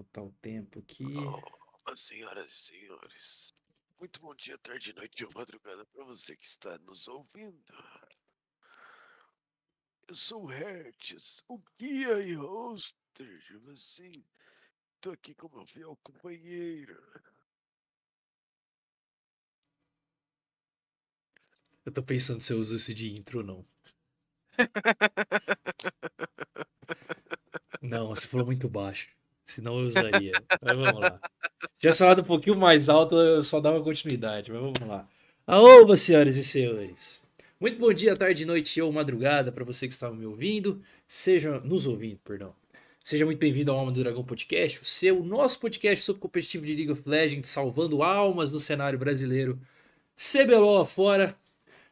Botar o tempo aqui. Oh, senhoras e senhores, muito bom dia, tarde, noite ou madrugada para você que está nos ouvindo. Eu sou o Hertz, o guia e hoster de você. Tô aqui com meu fiel companheiro. Eu tô pensando se eu uso isso de intro ou não. Não, você falou muito baixo. Senão eu usaria. Mas vamos lá. Tivesse falado um pouquinho mais alto, eu só dava continuidade. Mas vamos lá. Aoba, senhoras e senhores. Muito bom dia, tarde, noite ou madrugada para você que estava me ouvindo. Seja nos ouvindo, perdão. Seja muito bem-vindo ao Alma do Dragão Podcast, o seu, nosso podcast sobre competitivo de League of Legends, salvando almas no cenário brasileiro. CBLOL afora.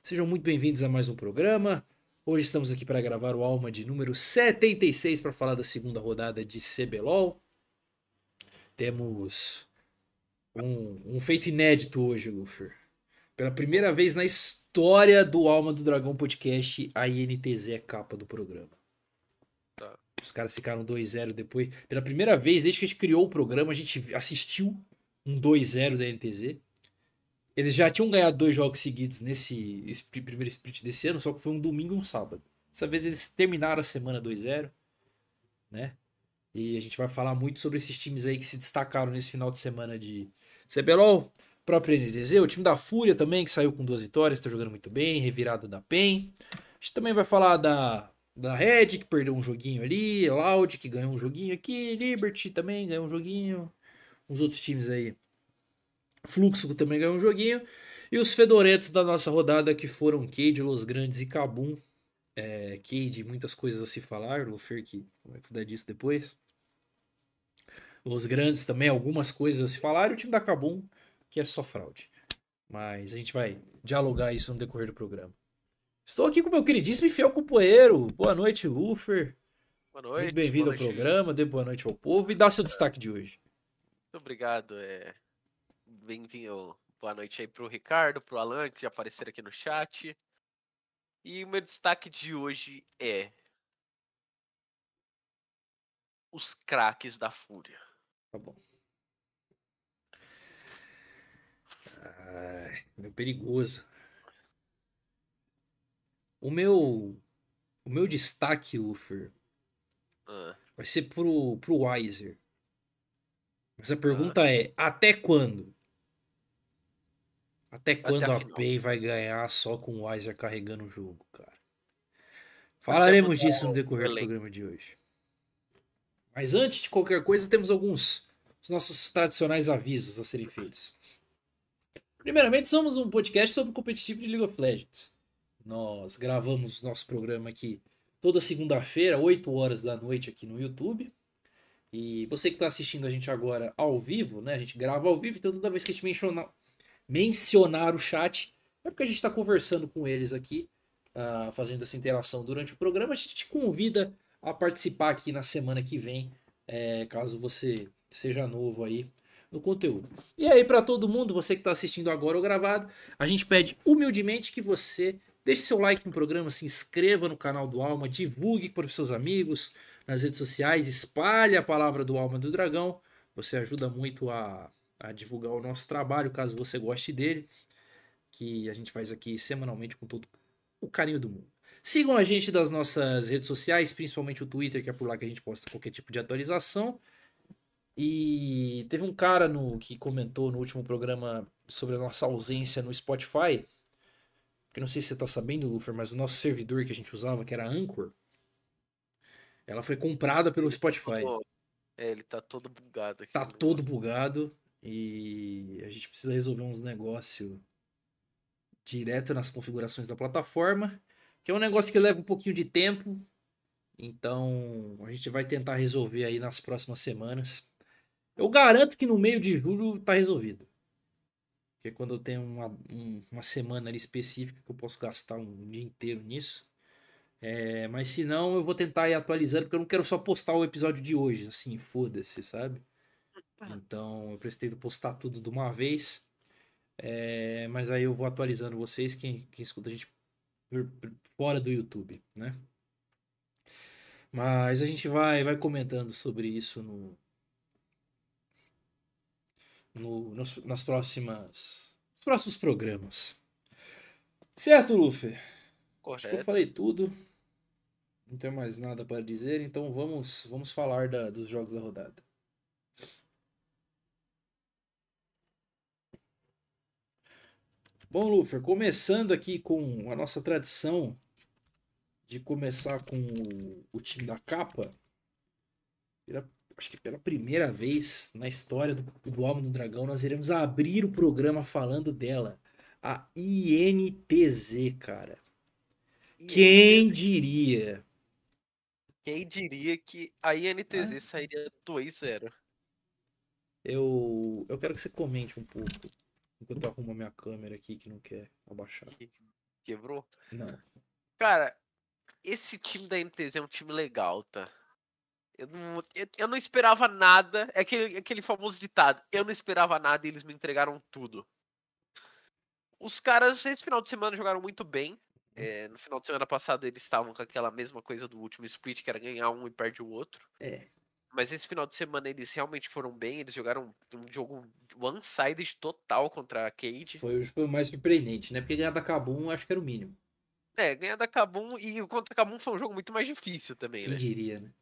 Sejam muito bem-vindos a mais um programa. Hoje estamos aqui para gravar o Alma de número 76 para falar da segunda rodada de CBLOL. Temos um, um feito inédito hoje, Lufer. Pela primeira vez na história do Alma do Dragão Podcast, a INTZ é capa do programa. Tá. Os caras ficaram 2-0 depois. Pela primeira vez, desde que a gente criou o programa, a gente assistiu um 2-0 da INTZ. Eles já tinham ganhado dois jogos seguidos nesse split- primeiro split desse ano, só que foi um domingo e um sábado. Dessa vez eles terminaram a semana 2-0, né? E a gente vai falar muito sobre esses times aí que se destacaram nesse final de semana de CBLOL, próprio NTZ, o time da Fúria também, que saiu com duas vitórias, tá jogando muito bem, revirada da PEN. A gente também vai falar da, da Red, que perdeu um joguinho ali, Loud, que ganhou um joguinho aqui, Liberty também ganhou um joguinho, uns outros times aí. Fluxo também ganhou um joguinho. E os fedorentos da nossa rodada que foram Cade, Los Grandes e Kabum. É, Cade, muitas coisas a se falar. Lufer que vai cuidar disso depois. Los Grandes também, algumas coisas a se falar. E o time da Kabum, que é só fraude. Mas a gente vai dialogar isso no decorrer do programa. Estou aqui com meu queridíssimo e fiel companheiro. Boa noite, Lufer. Boa noite. Bem-vindo ao noite. programa. Dê boa noite ao povo e dá seu destaque de hoje. Muito obrigado. É... Bem-vindo. Boa noite aí pro Ricardo, pro Alan, que já apareceram aqui no chat. E o meu destaque de hoje é. Os craques da Fúria. Tá bom. Ai, meu perigoso. O meu o meu destaque, Lufer, Ah, vai ser pro, pro Weiser. Mas a pergunta é, até quando? Até quando a a final. PEN vai ganhar só com o Weiser carregando o jogo, cara? Falaremos disso no o decorrer do programa de hoje. Mas antes de qualquer coisa, temos alguns os nossos tradicionais avisos a serem feitos. Primeiramente, somos um podcast sobre competitivo de League of Legends. Nós gravamos nosso programa aqui toda segunda-feira, 8 horas da noite aqui no YouTube. E você que está assistindo a gente agora ao vivo, né? A gente grava ao vivo, então toda vez que a gente mencionar, mencionar o chat, é porque a gente está conversando com eles aqui, ah, fazendo essa interação durante o programa. A gente te convida a participar aqui na semana que vem, é, caso você seja novo aí no conteúdo. E aí, para todo mundo, você que está assistindo agora ou gravado, a gente pede humildemente que você deixe seu like no programa, se inscreva no canal do Alma, divulgue para os seus amigos nas redes sociais, espalhe a palavra do Alma do Dragão. Você ajuda muito a, a divulgar o nosso trabalho, caso você goste dele, que a gente faz aqui semanalmente com todo o carinho do mundo. Sigam a gente das nossas redes sociais, principalmente o Twitter, que é por lá que a gente posta qualquer tipo de atualização. E teve um cara no que comentou no último programa sobre a nossa ausência no Spotify. Que não sei se você tá sabendo, Lufer, mas o nosso servidor que a gente usava, que era Anchor, ela foi comprada pelo Spotify. É, ele tá todo bugado aqui. Tá no todo bugado e a gente precisa resolver uns negócios direto nas configurações da plataforma, que é um negócio que leva um pouquinho de tempo. Então, a gente vai tentar resolver aí nas próximas semanas. Eu garanto que no meio de julho tá resolvido. Porque quando eu tenho uma, um- uma semana específica que eu posso gastar um dia inteiro nisso. É, mas se não, eu vou tentar ir atualizando, porque eu não quero só postar o episódio de hoje, assim, foda-se, sabe? Então eu pretendo postar tudo de uma vez. É, mas aí eu vou atualizando vocês, quem, quem escuta a gente fora do YouTube, né? Mas a gente vai, vai comentando sobre isso no, no, nos, nas próximas, nos próximos programas. Certo, Luffy? Acho que eu Correto. falei tudo. Não tenho mais nada para dizer, então vamos, vamos falar da- dos jogos da rodada. Bom, Lufer, começando aqui com a nossa tradição de começar com o, o time da capa. Pela- acho que pela primeira vez na história do, do Alma do Dragão, nós iremos abrir o programa falando dela. A INTZ, cara. Quem diria? Quem diria que a INTZ Ah. sairia 2-0? Eu, eu quero que você comente um pouco. Enquanto eu arrumo a minha câmera aqui que não quer abaixar. Quebrou? Não. Cara, esse time da NTZ é um time legal, tá? Eu não, eu, eu não esperava nada. É aquele, aquele famoso ditado. Eu não esperava nada e eles me entregaram tudo. Os caras, esse final de semana, jogaram muito bem. É, no final de semana passado, eles estavam com aquela mesma coisa do último split, que era ganhar um e perde o outro. É. Mas esse final de semana eles realmente foram bem. Eles jogaram um jogo one-sided total contra a Cade. Foi, foi o mais surpreendente, né? Porque ganhar da Kabum acho que era o mínimo. É, ganhar da Kabum e o contra a Kabum foi um jogo muito mais difícil também, Quem né? diria, né?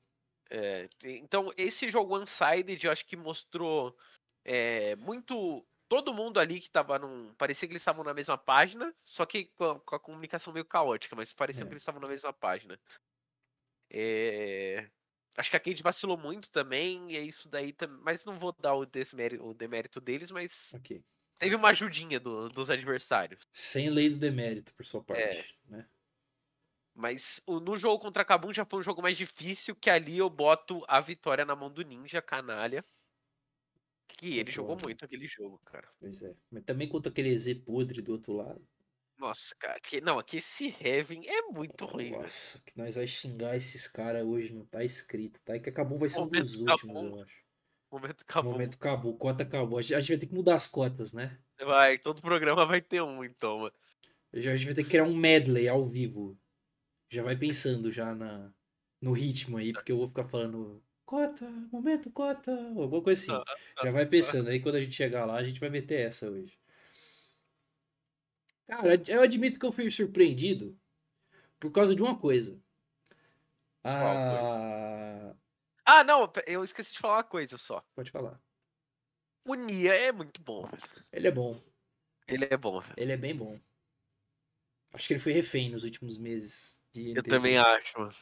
É, então, esse jogo Unsided, eu acho que mostrou é, muito. Todo mundo ali que tava num. Parecia que eles estavam na mesma página, só que com a, com a comunicação meio caótica, mas parecia É. que eles estavam na mesma página. É, Acho que a Cade vacilou muito também, e é isso daí também. Mas não vou dar o, desmérito, o demérito deles, mas teve uma ajudinha do- dos adversários. Sem lei do demérito por sua parte, É. né? Mas o- no jogo contra a Kabum já foi um jogo mais difícil, que ali eu boto a vitória na mão do Ninja, canalha. Que ele jogou muito aquele jogo, cara. Pois é. Mas também contra aquele Z podre do outro lado. Nossa, cara. Que, não, aqui esse Heaven é muito ruim. Nossa, que nós vai xingar esses caras hoje, não tá escrito, tá? E que acabou vai ser um dos últimos, eu acho. Momento acabou. momento acabou, cota acabou. A gente vai ter que mudar as cotas, né? Vai, todo programa vai ter um, então, mano. A gente vai ter que criar um medley ao vivo. Já vai pensando já na, no ritmo aí, porque eu vou ficar falando cota, momento cota, alguma coisa assim. Já vai pensando aí, quando a gente chegar lá, a gente vai meter essa hoje. Cara, eu admito que eu fui surpreendido por causa de uma coisa. Ah, Ah, não, eu esqueci de falar uma coisa só. pode falar. O Nia é muito bom, velho. Ele é bom, Ele é bom, velho. ele é bem bom. Acho que ele foi refém nos últimos meses. de Eu também acho, mano.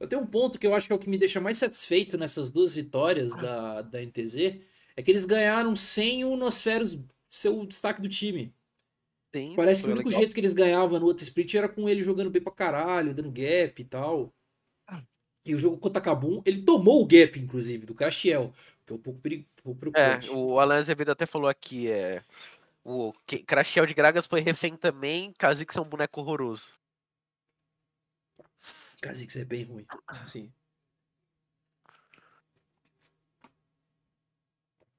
Eu tenho um ponto que eu acho que é o que me deixa mais satisfeito nessas duas vitórias da, da NTZ, é que eles ganharam sem o Nosferos ser o destaque do time. Sim, Parece que o único legal. jeito que eles ganhavam no outro split era com ele jogando bem pra caralho, dando gap e tal. E o jogo contra Kabum, ele tomou o gap, inclusive, do Crashiel, que é um pouco, peri- pouco É, preocupante. o Alan Azevedo até falou aqui, é. O Crashel de Gragas foi refém também, Kha'Zix é um boneco horroroso. Kha'Zix é bem ruim. Sim.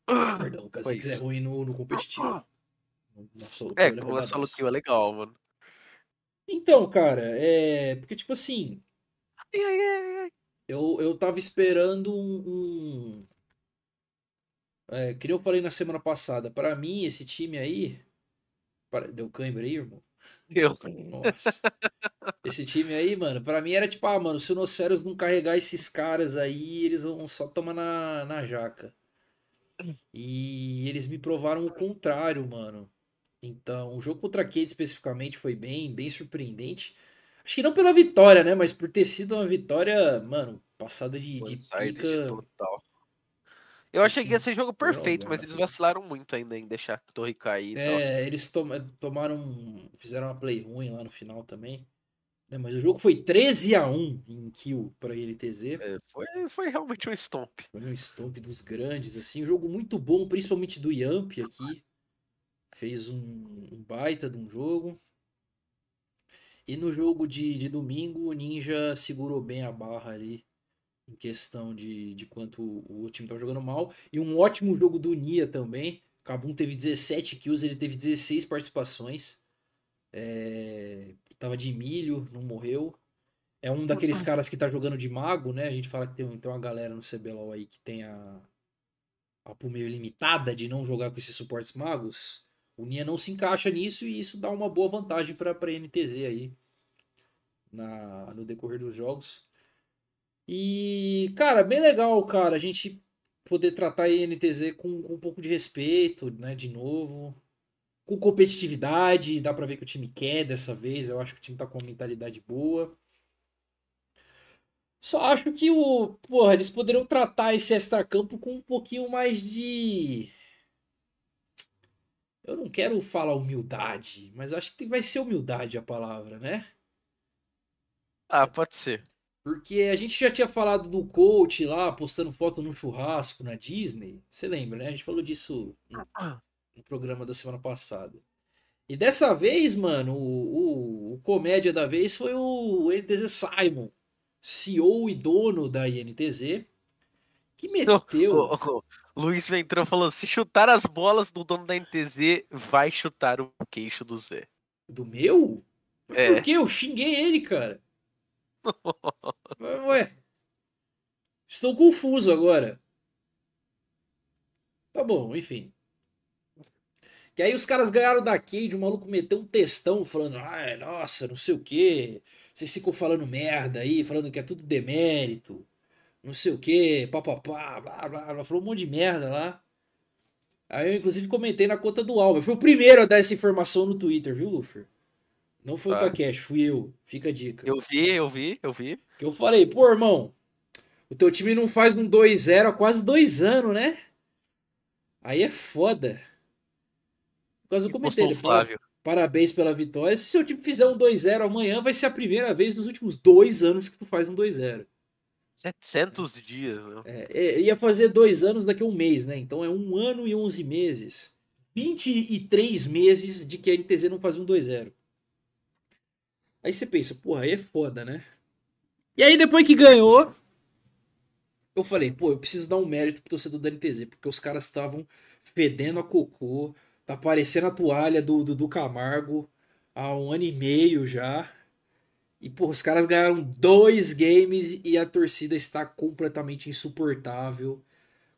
Perdão, o Kha'Zix é ruim no, no competitivo. Solo É, falo roubadaço. que é legal, mano. Então, cara, é. Porque, tipo assim, Ai, ai, ai, ai. eu, eu tava esperando um. um- É, que eu falei na semana passada, pra mim, esse time aí. para- Deu câimbra aí, irmão? Eu. Nossa. Esse time aí, mano, pra mim era tipo, ah, mano, se o Nosferos não carregar esses caras aí, eles vão só tomar na, na jaca. E eles me provaram o contrário, mano. Então, o jogo contra a Cade especificamente foi bem, bem surpreendente. Acho que não pela vitória, né? Mas por ter sido uma vitória, mano, passada de, de pica. total. Eu achei que ia ser jogo perfeito, mas eles vacilaram muito ainda em deixar a torre cair tal. É, eles toma- tomaram. Fizeram uma play ruim lá no final também. Né, Mas o jogo foi 13 a 1 em kill pra INTZ. É, foi, foi realmente um stomp. Foi um stomp dos grandes, assim. Um jogo muito bom, principalmente do Yamp aqui. Fez um, um baita de um jogo. E no jogo de, de domingo, o Ninja segurou bem a barra ali. Em questão de, de quanto o, o time tava jogando mal. E um ótimo jogo do Nia também. Kabum teve 17 kills, ele teve 16 participações. É, tava de milho, não morreu. É um daqueles caras que tá jogando de mago, né? A gente fala que tem, tem uma galera no CBLOL aí que tem a. a meio limitada de não jogar com esses suportes magos, o Nia não se encaixa nisso e isso dá uma boa vantagem para a NTZ aí na, no decorrer dos jogos. E, cara, bem legal, cara, a gente poder tratar a NTZ com, com um pouco de respeito, né, de novo. Com competitividade, dá pra ver que o time quer dessa vez, eu acho que o time tá com uma mentalidade boa. Só acho que o. Porra, eles poderiam tratar esse extra-campo com um pouquinho mais de. Eu não quero falar humildade, mas acho que vai ser humildade a palavra, né? Ah, pode ser. Porque a gente já tinha falado do coach lá postando foto no churrasco na Disney. Você lembra, né? A gente falou disso no, no programa da semana passada. E dessa vez, mano, o, o, o comédia da vez foi o NTZ Simon, CEO e dono da INTZ, que meteu. O, o, o Luiz Ventrão falou: se chutar as bolas do dono da NTZ, vai chutar o queixo do Zé. Do meu? É. Por que? Eu xinguei ele, cara. Ué. Estou confuso agora. Tá bom, enfim. Que aí os caras ganharam da Cade, o maluco meteu um textão falando, ai, nossa, não sei o que. Vocês ficam falando merda aí, falando que é tudo demérito. Não sei o que, papapá, blá, blá, blá. Falou um monte de merda lá. Aí eu, inclusive, comentei na conta do Alba. Eu fui o primeiro a dar essa informação no Twitter, viu, Luffy? Não foi ah. o Takeshi, fui eu. Fica a dica. Eu vi, eu vi, eu vi. Que eu falei, pô, irmão, o teu time não faz um 2-0 há quase dois anos, né? Aí é foda. Por causa do comentário. Flávio. Parabéns pela vitória. Se seu time fizer um 2-0 amanhã, vai ser a primeira vez nos últimos dois anos que tu faz um 2-0. 700 dias, né? É, ia fazer dois anos daqui a um mês, né? Então é um ano e 11 meses. 23 meses de que a NTZ não fazia um 2-0. Aí você pensa, porra, aí é foda, né? E aí depois que ganhou, eu falei, pô, eu preciso dar um mérito pro torcedor da NTZ, porque os caras estavam fedendo a cocô, tá parecendo a toalha do, do, do Camargo há um ano e meio já. E, pô, os caras ganharam dois games e a torcida está completamente insuportável.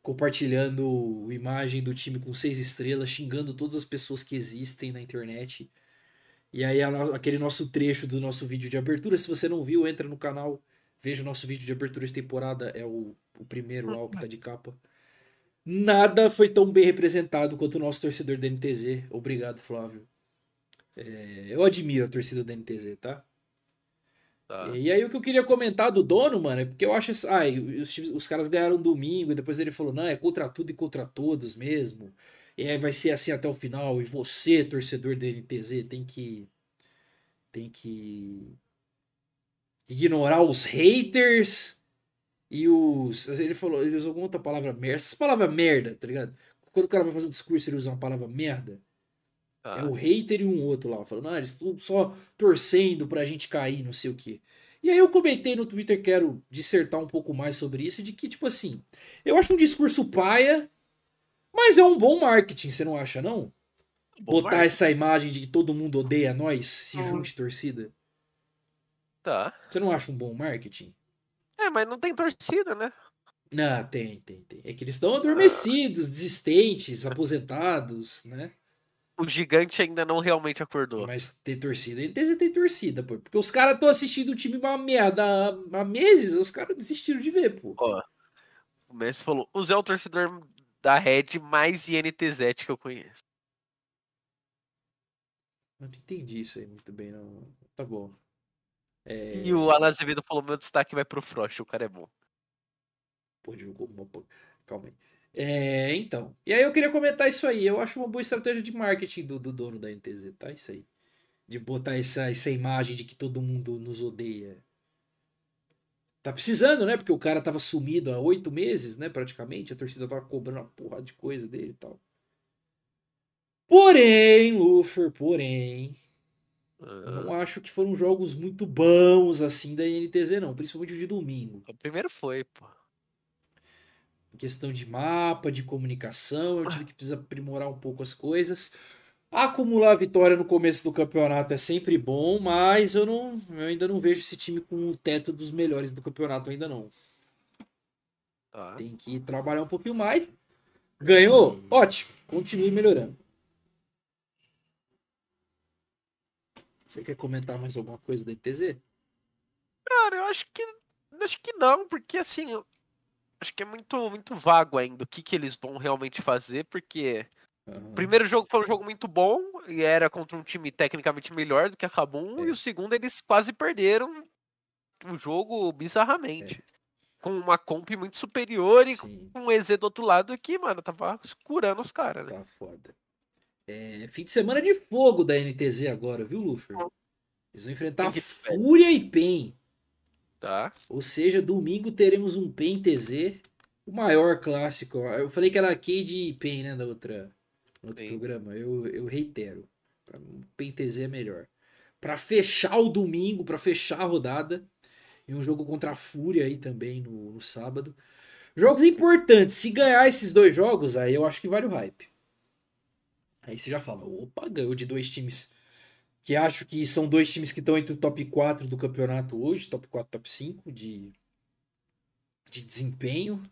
Compartilhando imagem do time com seis estrelas, xingando todas as pessoas que existem na internet. E aí aquele nosso trecho do nosso vídeo de abertura, se você não viu, entra no canal, veja o nosso vídeo de abertura de temporada, é o, o primeiro lá, o que tá de capa. Nada foi tão bem representado quanto o nosso torcedor da NTZ. Obrigado, Flávio. É, eu admiro a torcida da NTZ, tá? Tá? E aí o que eu queria comentar do dono, mano, é porque eu acho. Ah, os, os caras ganharam domingo, e depois ele falou, não, é contra tudo e contra todos mesmo. E aí vai ser assim até o final. E você, torcedor da NTZ, tem que. Tem que. Ignorar os haters e os. Ele falou, ele usou alguma outra palavra merda. Essas palavras merda, tá ligado? Quando o cara vai fazer um discurso, ele usa uma palavra merda. Ah. É o hater e um outro lá, falando, ah, eles estão só torcendo pra gente cair, não sei o que. E aí eu comentei no Twitter, quero dissertar um pouco mais sobre isso, de que, tipo assim, eu acho um discurso paia, mas é um bom marketing, você não acha, não? Bom Botar marketing. essa imagem de que todo mundo odeia nós, se junte torcida. Tá. Você não acha um bom marketing? É, mas não tem torcida, né? Não, tem, tem, tem. É que eles estão adormecidos, ah. desistentes, aposentados, né? O gigante ainda não realmente acordou. Mas ter torcida, tem torcida, pô. Porque os caras estão assistindo o time uma merda há meses, os caras desistiram de ver, pô. Ó, o Messi falou: o Zé é o torcedor da Red mais INTZ que eu conheço. Eu não entendi isso aí muito bem, não. Tá bom. É... E o Alan Azevedo falou: meu destaque vai pro Frost, o cara é bom. Pô, jogou uma. Calma aí. É, então. E aí eu queria comentar isso aí. Eu acho uma boa estratégia de marketing do, do dono da NTZ, tá? Isso aí. De botar essa, essa imagem de que todo mundo nos odeia. Tá precisando, né? Porque o cara tava sumido há oito meses, né? Praticamente. A torcida tava cobrando uma porrada de coisa dele e tal. Porém, Luffy, porém. Uhum. Não acho que foram jogos muito bons assim da NTZ, não. Principalmente o de domingo. O primeiro foi, pô. Questão de mapa, de comunicação, eu tive que precisa aprimorar um pouco as coisas. Acumular vitória no começo do campeonato é sempre bom, mas eu, não, eu ainda não vejo esse time com o teto dos melhores do campeonato ainda não. Tá. Tem que trabalhar um pouquinho mais. Ganhou? Ótimo. Continue melhorando. Você quer comentar mais alguma coisa da NTZ? Cara, eu acho que. Acho que não, porque assim. Acho que é muito, muito vago ainda o que, que eles vão realmente fazer, porque. Aham. O primeiro jogo foi um jogo muito bom e era contra um time tecnicamente melhor do que a Kabum, É. e o segundo eles quase perderam o jogo bizarramente. Com uma comp muito superior e Sim, com um EZ do outro lado que, mano, tava curando os caras, né? tá foda. É, fim de semana de fogo da NTZ agora, viu, Luffy? Eles vão enfrentar? Fúria e PEN. Tá? Ou seja, domingo teremos um PEN TZ, o maior clássico. Eu falei que era Cade e PEN, né, da outra, no outro Sim. programa. Eu, eu reitero. Mim, PEN TZ é melhor. Pra fechar o domingo, pra fechar a rodada. E um jogo contra a Fúria aí também no, no sábado. Jogos importantes. Se ganhar esses dois jogos, aí eu acho que vale o hype. Aí você já fala, opa, ganhou de dois times que acho que são dois times que estão entre o top 4 do campeonato hoje, top 4, top 5 de, de desempenho.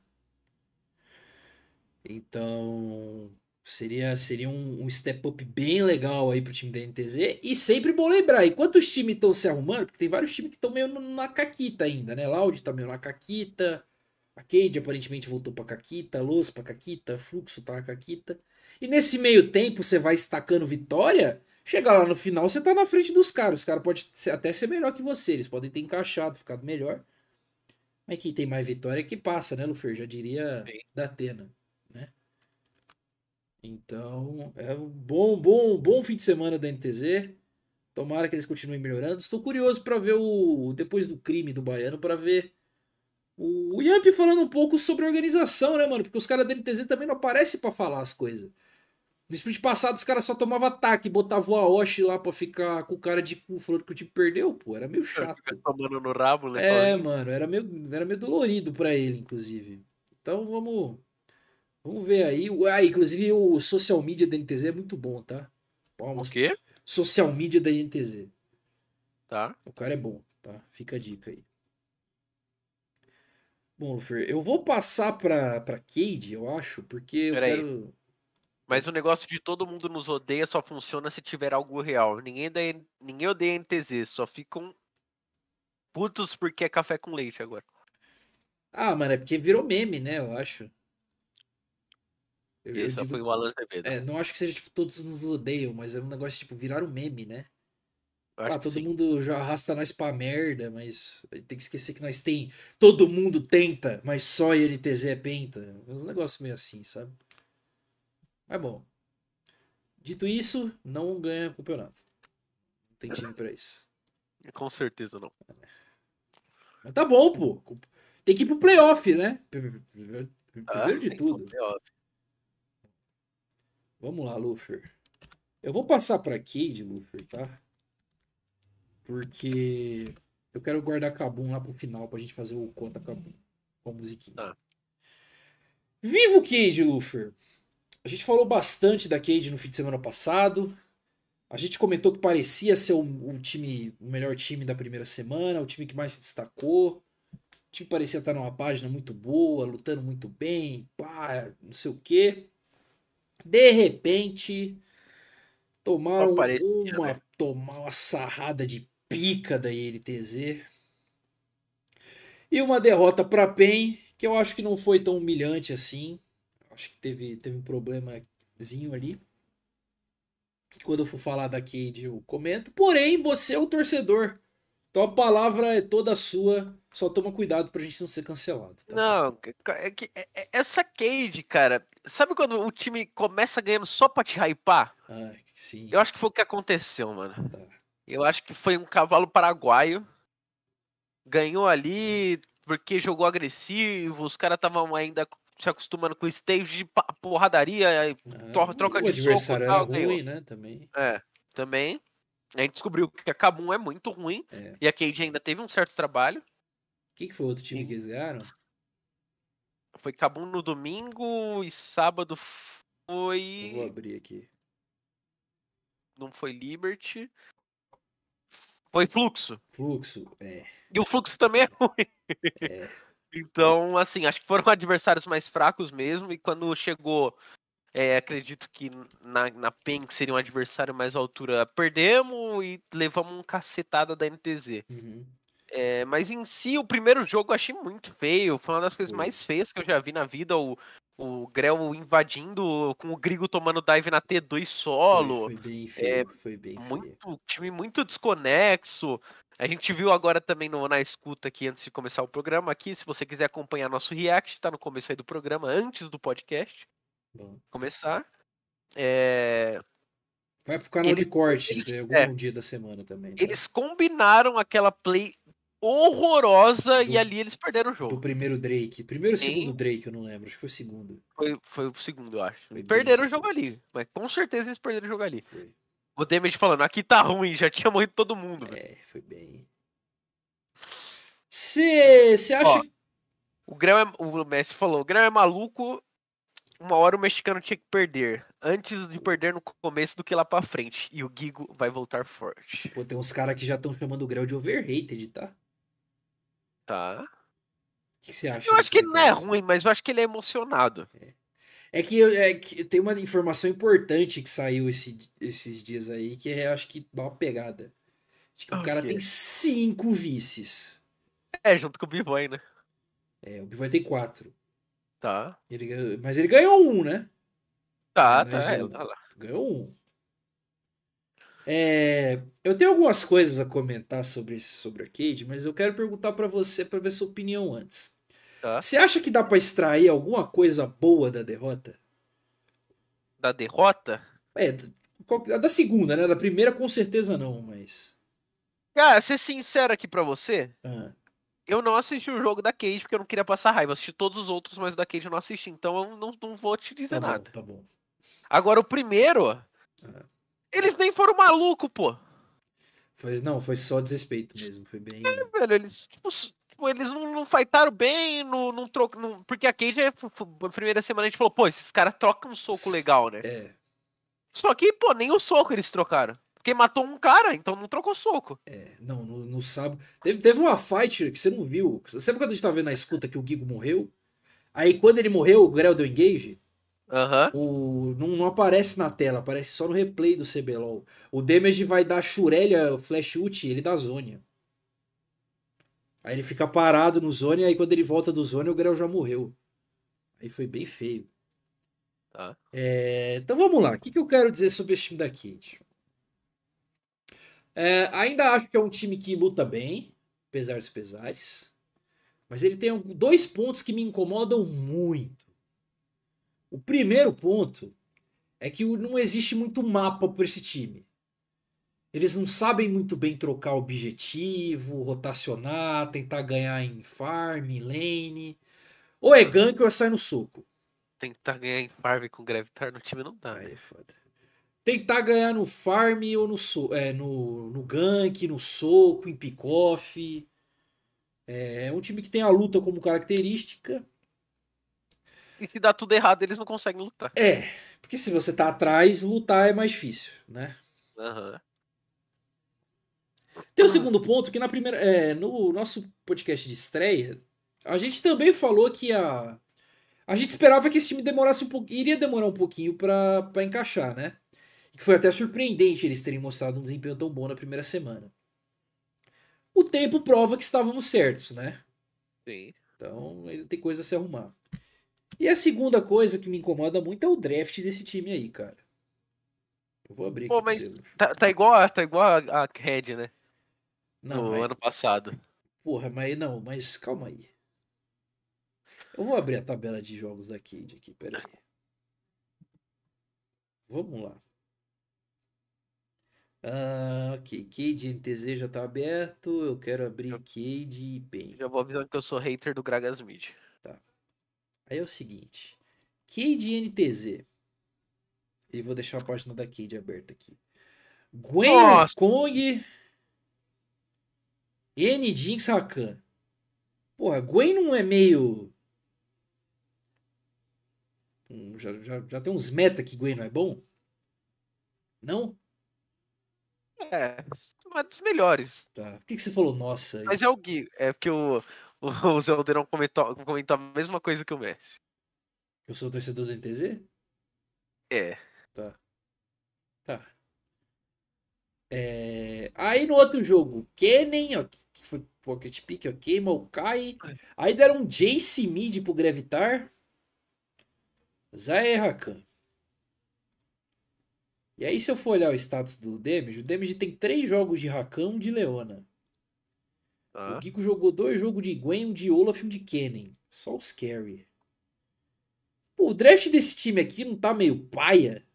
Então, seria, seria um, um step up bem legal aí pro time da NTZ. E sempre bom lembrar, enquanto os times estão se arrumando, porque tem vários times que estão meio na caquita ainda, né? Loud tá meio na caquita, a Cade aparentemente voltou pra caquita, Los pra caquita, Fluxo tá na caquita. E nesse meio tempo você vai estacando vitória, chegar lá no final você tá na frente dos caras. Os caras podem até ser melhor que você, eles podem ter encaixado, ficado melhor. Mas quem tem mais vitória é que passa, né, Lufer? Já diria Sim. da Atena, né? Então, é um bom, bom, bom fim de semana da NTZ. Tomara que eles continuem melhorando. Estou curioso para ver o depois do crime do Baiano para ver o Yamp falando um pouco sobre a organização, né, mano? Porque os caras da NTZ também não aparecem pra falar as coisas. No split passado, os caras só tomavam ataque, botavam o Aoshi lá pra ficar com o cara de cu falando que o time perdeu, pô. Era meio chato. Tomando no rabo, né? É, mano, era meio, era meio dolorido pra ele, inclusive. Então vamos. Vamos ver aí. Ah, inclusive o social media da NTZ é muito bom, tá? Palmas. O quê? Social media da NTZ. Tá? O cara é bom, tá? Fica a dica aí. Bom, Lufer, eu vou passar pra, pra Cade, eu acho, porque eu Pera aí. Mas o negócio de todo mundo nos odeia só funciona se tiver algo real. Ninguém, da, ninguém odeia NTZ, só ficam putos porque é café com leite agora. Ah, mano, é porque virou meme, né? Eu acho. Eu, eu Esse digo- foi o Alan Azevedo. É, não acho que seja tipo todos nos odeiam, mas é um negócio tipo virar um meme, né? Eu Ah, todo sim. mundo já arrasta nós pra merda, mas tem que esquecer que nós tem. Todo mundo tenta, mas só INTZ é penta. É uns negócios meio assim, sabe? Mas bom. Dito isso, não ganha campeonato. Não tem time pra isso. Com certeza não. Mas tá bom, pô. Tem que ir pro playoff, né? Primeiro Ah, de tudo. Vamos lá, Lufer. Eu vou passar pra Cade, Lufer, tá? Porque eu quero guardar Kabum lá pro final pra gente fazer o Conta Kabum com a musiquinha. Tá. Viva o Cade, Lufer! A gente falou bastante da Cade no fim de semana passado. A gente comentou que parecia ser o, o time, o melhor time da primeira semana, o time que mais se destacou. O time parecia estar numa página muito boa, lutando muito bem, pá, não sei o quê. De repente, tomaram parecia, uma, né? tomar uma sarrada de pica da INTZ. E uma derrota para PEN, que eu acho que não foi tão humilhante assim. Acho que teve, teve um problemazinho ali. Quando eu for falar da Cade, eu comento. Porém, você é o torcedor. Então a palavra é toda sua. Só toma cuidado pra gente não ser cancelado. tá? Não, é que é- é- essa Cade, cara, sabe quando o time começa ganhando só pra te hypar? Ah, sim. Eu acho que foi o que aconteceu, mano. Tá. Eu acho que foi um cavalo paraguaio. Ganhou ali porque jogou agressivo, os caras estavam ainda se acostumando com stage de porradaria. Ah, tro- troca o de adversário soco, era tal, ruim, né? Também. É, também. A gente descobriu que a Kabum é muito ruim. É. E a Cade ainda teve um certo trabalho. O que, foi o outro time Sim. que eles ganharam? Foi Kabum no domingo e sábado Eu vou foi. abrir aqui. Não foi Liberty. Foi Fluxo. Fluxo, é. E o Fluxo também é ruim. É. Então, assim, acho que foram adversários mais fracos mesmo. E quando chegou, é, acredito que na, na PEN, que seria um adversário mais à altura, perdemos e levamos um cacetada da NTZ. Uhum. É, mas em si, o primeiro jogo eu achei muito feio. Foi uma das coisas mais feias que eu já vi na vida. O, o Grell invadindo, com o Grigo tomando dive na T2 solo. Foi, foi bem feio, foi bem feio. muito time muito desconexo. A gente viu agora também no- na escuta aqui antes de começar o programa aqui. Se você quiser acompanhar nosso react, tá no começo aí do programa, antes do podcast Bom, começar. É, vai pro canal de Eles- corte eles- em algum é. dia da semana também. né? eles combinaram aquela play horrorosa Do- e ali eles perderam o Do jogo. primeiro Drake. Primeiro ou segundo Drake, eu não lembro. Acho que foi o segundo. Foi, foi o segundo, eu acho. Foi E bem perderam o jogo ali. Mas com certeza eles perderam o jogo ali. Foi. O Damage falando, aqui tá ruim, já tinha morrido todo mundo. velho. É, foi bem. Você acha. Ó, O Grêmio é, o Messi falou, o Grêmio é maluco, uma hora o mexicano tinha que perder. Antes de perder no começo do que lá pra frente. E o Gigo vai voltar forte. Pô, tem uns caras que já estão chamando o Grell de overrated, tá? O Tá. que que você acha? Eu acho que ele não é ruim, mas eu acho que ele é emocionado. É que, eu- é que tem uma informação importante que saiu esse- esses dias aí, que eu acho que dá uma pegada. Acho que o O cara tem cinco vices. É, junto com o B-Boy, né? É, o Bivoy tem quatro. Tá. Ele mas ele ganhou um, né? Tá, Mas tá. é, tá lá. Ganhou um. É, eu tenho algumas coisas a comentar sobre sobre arcade, mas eu quero perguntar pra você pra ver sua opinião antes. Tá. Você acha que dá pra extrair alguma coisa boa da derrota? Da derrota? É, da segunda, né? Da primeira com certeza não, mas. Cara, ser sincero aqui pra você, Ah, eu não assisti o jogo da Cage porque eu não queria passar raiva. Eu assisti todos os outros, mas o da Cage eu não assisti. Então eu não, não vou te dizer tá bom, nada. tá bom. Agora, o primeiro, eles nem foram maluco, pô. Foi, não, foi só desrespeito mesmo. Foi bem. Velho, eles, tipo, tipo, eles não, não fightaram bem, não, não trocam. porque a Cage, é, na primeira semana, a gente falou, pô, esses caras trocam um soco legal, né? É, Só que, pô, nem o soco eles trocaram. Porque matou um cara, então não trocou soco. é. Não, no, no sábado. Teve, teve uma fight que você não viu. Sabe quando a gente tava vendo na escuta que o Gigo morreu? Aí quando ele morreu, o Grell deu engage. Aham. O, não, não aparece na tela, aparece só no replay do CBLOL. O Damage vai dar Shurelya Flash Ult, ele dá Zônia. Aí ele fica parado no Zônia, aí quando ele volta do Zônia, o Grell já morreu. Aí foi bem feio. Tá. É, então vamos lá, o que, que eu quero dizer sobre esse time da Kid? É, ainda acho que é um time que luta bem, apesar dos pesares. Mas ele tem dois pontos que me incomodam muito. O primeiro ponto é que não existe muito mapa para esse time. Eles não sabem muito bem trocar objetivo, rotacionar, tentar ganhar em farm, lane. Ou é gank ou é sai no soco. Tentar ganhar em farm com Gravitar no time não dá, né? é foda. Tentar ganhar no farm ou no, so é, no, no gank, no soco, em pick-off. É um time que tem a luta como característica. E se dá tudo errado, eles não conseguem lutar. É, porque se você tá atrás, lutar é mais difícil, né? Aham. Tem o segundo ponto que na primeira, é, no nosso podcast de estreia, a gente também falou que a a gente esperava que esse time demorasse um pouco, iria demorar um pouquinho pra pra encaixar, né? Que foi até surpreendente eles terem mostrado um desempenho tão bom na primeira semana. O tempo prova que estávamos certos, né? Sim. Então, ainda tem coisa a se arrumar. E a segunda coisa que me incomoda muito é o draft desse time aí, cara. Eu vou abrir Pô, aqui pra mas tá, tá igual, a- tá igual a, a Red, né? Não, no mas- ano passado. Porra, mas não, mas calma aí. Eu vou abrir a tabela de jogos da Cade aqui, peraí. Vamos lá. Ah, ok, Cade NTZ já tá aberto. Eu quero abrir Cade e PEN. Já vou avisando que eu sou hater do Gragas Mid. Aí é o seguinte. Cade NTZ. E vou deixar a página da Cade aberta aqui. Gwen Nossa. Kong. N Jinx Rakan. Porra, Gwen não é meio. Hum, Já, já, já tem uns meta que Gwen não é bom? Não? É, uma dos melhores. Tá. Por que, que você falou nossa aí? Mas é o Gui. É porque o, o Zelderão comentou, comentou a mesma coisa que o Messi. Eu sou torcedor do NTZ? É. Tá. Tá. É... Aí no outro jogo, Kennen, ó, que foi Pocket Pick, ok, Maokai. Aí deram um Jace Mid pro Gravitar. Zae Rakan. E aí, se eu for olhar o status do Damage, o Damage tem três jogos de Rakan um de Leona. Tá. O Kiko jogou dois jogos de Gwen, um de Olaf e um de Kennen. Só os carry. Pô, o draft desse time aqui não tá meio paia?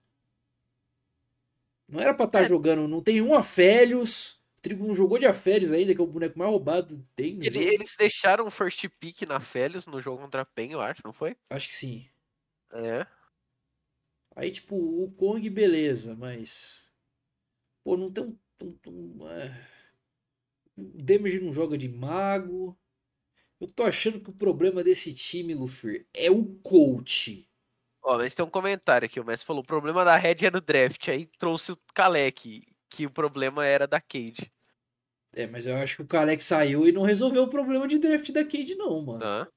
Não era pra estar tá É. jogando, não tem um Afélios. O Trigo não jogou de Afélios ainda, que é o boneco mais roubado que tem Ele- eles deixaram o first pick na Félix no jogo contra a PEN, eu acho, não foi? Acho que sim. É. Aí, tipo, o Kong, beleza, mas. Pô, não tem um. um- um, é. O Damage não joga de mago. Eu tô achando que o problema desse time, Luffy, é o coach. Ó, mas tem um comentário aqui, o Messi falou, o problema da Red é no draft, aí trouxe o Kalec, que o problema era da Cade. É, mas eu acho que o Kalec saiu e não resolveu o problema de draft da Cade, não, mano. Hã?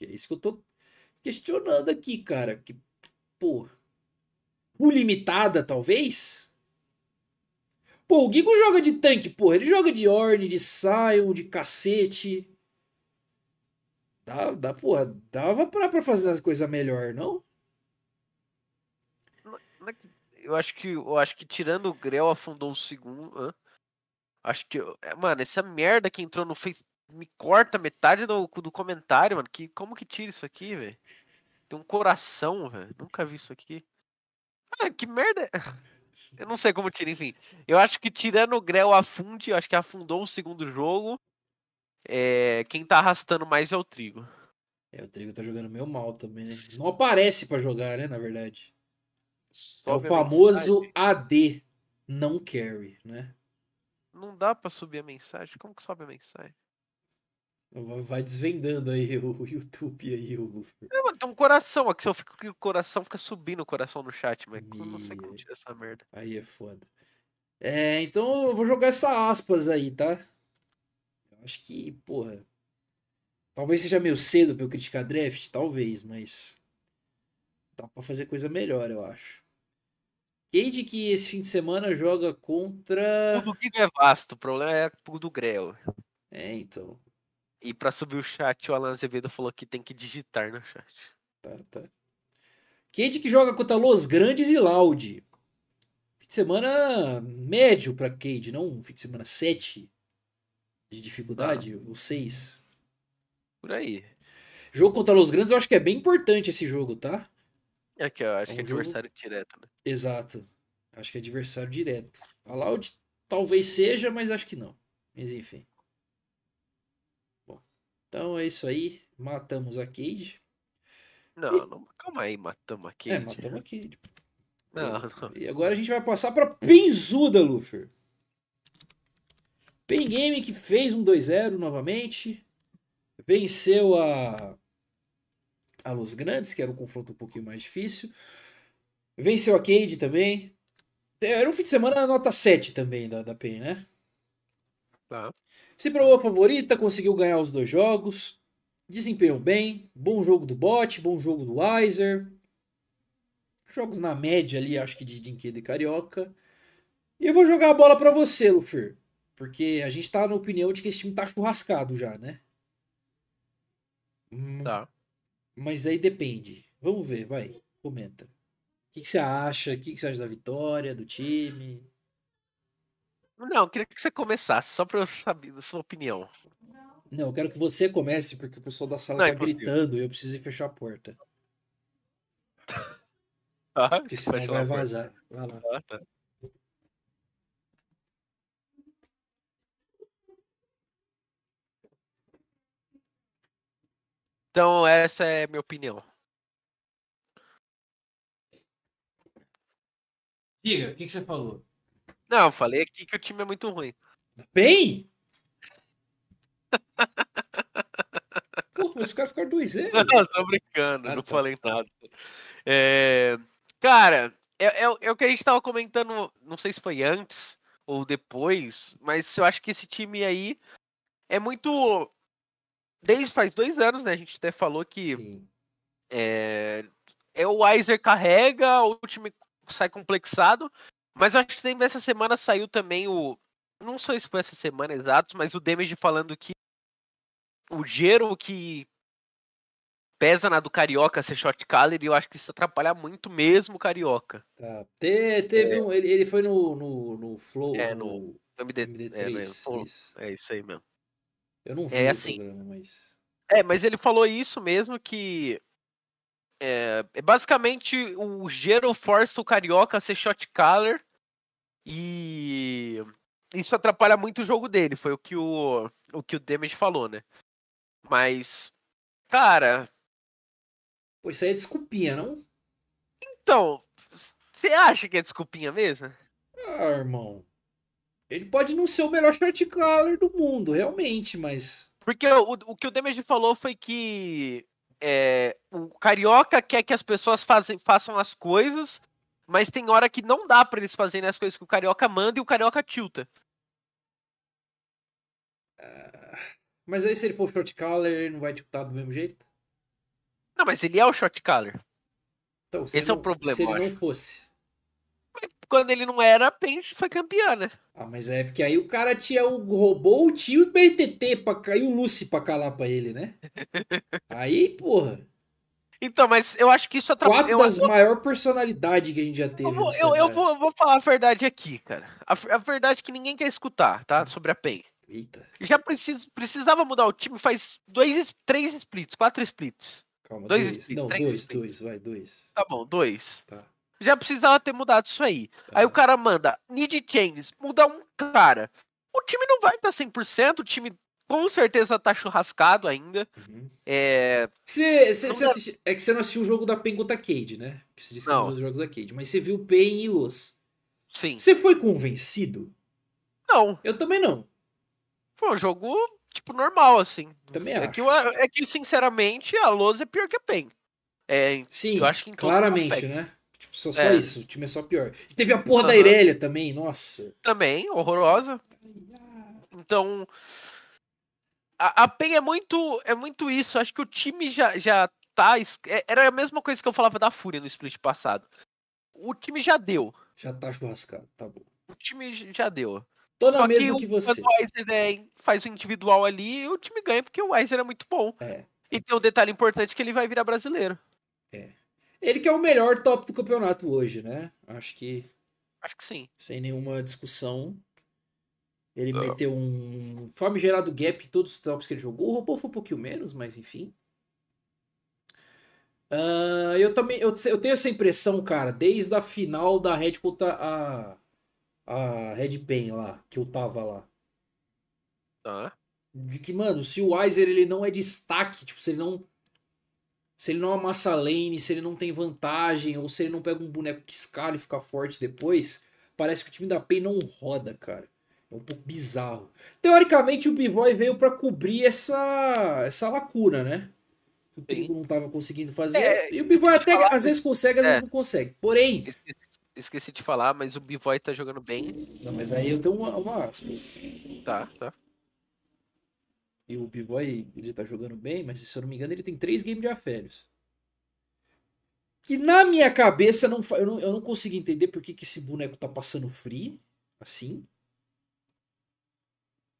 É isso que eu tô questionando aqui, cara. Que, pô. Full limitada, talvez? Pô, o Gigo joga de tanque, pô. Ele joga de Orne, de Sion, de cacete. Dá, dá, porra, dava pra, pra fazer as coisas melhor, não? É Eu acho que, eu acho que tirando o Grell afundou o segundo. hã? Acho que, é, mano, essa merda que entrou no Face me corta metade do, do comentário, mano. Que, como que tira isso aqui, velho? Tem um coração, velho. Nunca vi isso aqui. Ah, que merda. Eu não sei como tira, enfim. Eu acho que tirando o Grell afunde, eu acho que afundou o segundo jogo. É, quem tá arrastando mais é o Trigo. É, o Trigo tá jogando meio mal também, né? Não aparece pra jogar, né, na verdade. É o famoso mensagem. AD, não carry, né? Não dá pra subir a mensagem. Como que sobe a mensagem? Vai desvendando aí o YouTube aí, o Luffy. É, mano, tem um coração aqui. Eu fico o coração, fica subindo o coração no chat, mas eu não sei como tirar essa merda. Aí é foda. É, então eu vou jogar essa aspas aí, tá? Eu acho que, porra. Talvez seja meio cedo pra eu criticar draft, talvez, mas. Dá pra fazer coisa melhor, eu acho. Cade que esse fim de semana joga contra. O do Guido é vasto, o problema é o do Grell. É, então. E pra subir o chat, o Alan Azevedo falou que tem que digitar no chat. Tá, tá. Cade que joga contra Los Grandes e Loud. Fim de semana médio pra Cade, não um fim de semana 7 de dificuldade, ou 6. Por aí. Jogo contra Los Grandes eu acho que é bem importante esse jogo, tá? É que eu acho É que é um jogo- adversário direto, né? Exato. Acho que é adversário direto. A Loud talvez seja, mas acho que não. Mas enfim. Bom, então é isso aí. Matamos a Cade. Não, não, calma aí, matamos aqui. É, matamos a Cade. Não, não. E agora a gente vai passar pra Penzuda, Luffy. Pen Game que fez um 2-0 novamente. Venceu a a Los Grandes, que era um confronto um pouquinho mais difícil. Venceu a Cade também. Era um fim de semana nota 7 também da, da PEN, né? Tá. Se provou favorita, conseguiu ganhar os dois jogos. Desempenhou bem. Bom jogo do bot, bom jogo do Weiser. Jogos na média ali, acho que de Dinquedo e Carioca. E eu vou jogar a bola pra você, Lufer. Porque a gente tá na opinião de que esse time tá churrascado já, né? Tá. Mas daí depende. Vamos ver, vai. Comenta. O que, que você acha? O que, que você acha da vitória, do time? Não, eu queria que você começasse, só pra eu saber da sua opinião. Não, eu quero que você comece, porque o pessoal da sala Não, é tá impossível. gritando e eu preciso fechar a porta. Tá? Porque senão vai vazar. Vai lá. Tá, tá. Então, essa é a minha opinião. Diga, o que, que você falou? Não, eu falei aqui que o time é muito ruim. Bem? Porra, mas os caras ficaram 2-0. Não, tô brincando, Ah, não tá. falei nada. É, Cara, é, é, o- é o que a gente tava comentando, não sei se foi antes ou depois, mas eu acho que esse time aí é muito. Desde faz dois anos, né? A gente até falou que é, é o Weiser carrega, o time sai complexado. Mas eu acho que sempre essa semana saiu também o. Não sei se foi essa semana exato, mas o Damage falando que o Gero que pesa na do Carioca ser shot caller e eu acho que isso atrapalha muito mesmo o Carioca. Tá. Te- teve um. Ele, ele foi no, no, no Flow. É, no, MD, MD3. é, isso. é isso aí mesmo. Eu não vi É o assim. programa, mas. É, mas ele falou isso mesmo que é, é basicamente o Gero força o Carioca a ser shot caller e isso atrapalha muito o jogo dele, foi o que o, o que o Damage falou, né? Mas, cara, Pô, isso aí é desculpinha, não? então, você acha que é desculpinha mesmo? Ah, irmão. Ele pode não ser o melhor short caller do mundo, realmente, mas. Porque o, o que o Damage falou foi que é, o Carioca quer que as pessoas fazem, façam as coisas, mas tem hora que não dá pra eles fazerem as coisas que o Carioca manda e o Carioca tilta. ah, Mas aí se ele for short caller, ele não vai disputar do mesmo jeito? Não, mas ele é o shot caller. Então, se Esse é o problema, Se ele não fosse. Quando ele não era, a Pen foi campeã, né? Ah, mas é porque aí o cara tinha o roubou o tio do BRTT pra cair o Lucy pra calar pra ele, né? Aí, porra. Então, mas eu acho que isso atrapalha. Quatro Eu, das maiores personalidades que a gente já teve. eu, vou, eu, eu vou, vou falar a verdade aqui, cara. A, a verdade é que ninguém quer escutar, tá? Sobre a Pen. Eita, Já precis, precisava mudar o time faz dois, três splits, quatro splits. calma. Dois Dois. splits, Não, dois, splits. dois, vai, dois. Tá bom, dois. Tá. Já precisava ter mudado isso aí. Aí o Tá. cara manda need changes, muda um cara. O time não vai estar 100%, o time com certeza tá churrascado ainda. Uhum. É, Cê, cê- cê dá- assisti- é que você não assistiu o jogo da PEN contra a Cade, né? Porque você disse que Não. não viu os jogos da Cade. Mas você viu PEN e Los. sim. Você foi convencido? Não, Eu também não. foi um jogo, tipo, normal, assim. Também é acho. Que, eu- é que, sinceramente, a Loz é pior que a PEN. É, Sim, eu acho que claramente, né? Só, só É. isso. O time é só pior. E teve a porra da Aham. Irelia também, nossa. Também, horrorosa. Então, a, a PEN é muito, é muito isso. Acho que o time já, já tá. é- Era a mesma coisa que eu falava da Fúria no split passado. O time já deu. Já tá churrascado, tá bom. O time já deu. Tô na Só mesma o- que você. Quando o Weiser é- faz o individual ali, o time ganha porque o Weiser é muito bom. É. E tem um detalhe importante que ele vai virar brasileiro. Ele que é o melhor top do campeonato hoje, né? Acho que Acho que sim. sem nenhuma discussão. Ele Não. meteu um famigerado gap em todos os tops que ele jogou. O robô foi um pouquinho menos, mas enfim. Ah, eu também eu, eu tenho essa impressão, cara, desde a final da Red contra a, a Red Pen lá, que eu tava lá. Tá. De que, mano, se o Weiser ele não é destaque, tipo, se ele não. Se ele não amassa a lane, se ele não tem vantagem, ou se ele não pega um boneco que escala e fica forte depois, parece que o time da PEN não roda, cara. É um pouco bizarro. Teoricamente, o B-Boy veio pra cobrir essa, essa lacuna, né? Que O Trigo não tava conseguindo fazer. É, e o de até falar, às vezes consegue, às vezes É. não consegue. Porém. Esqueci, esqueci de falar, mas o B-Boy tá jogando bem. Não, mas aí eu tenho uma, uma aspas. Tá, tá. E o B-Boy, ele tá jogando bem, mas se eu não me engano, ele tem três games de aférios. Que na minha cabeça não, eu, não, eu não consigo entender por que, que esse boneco tá passando free, assim.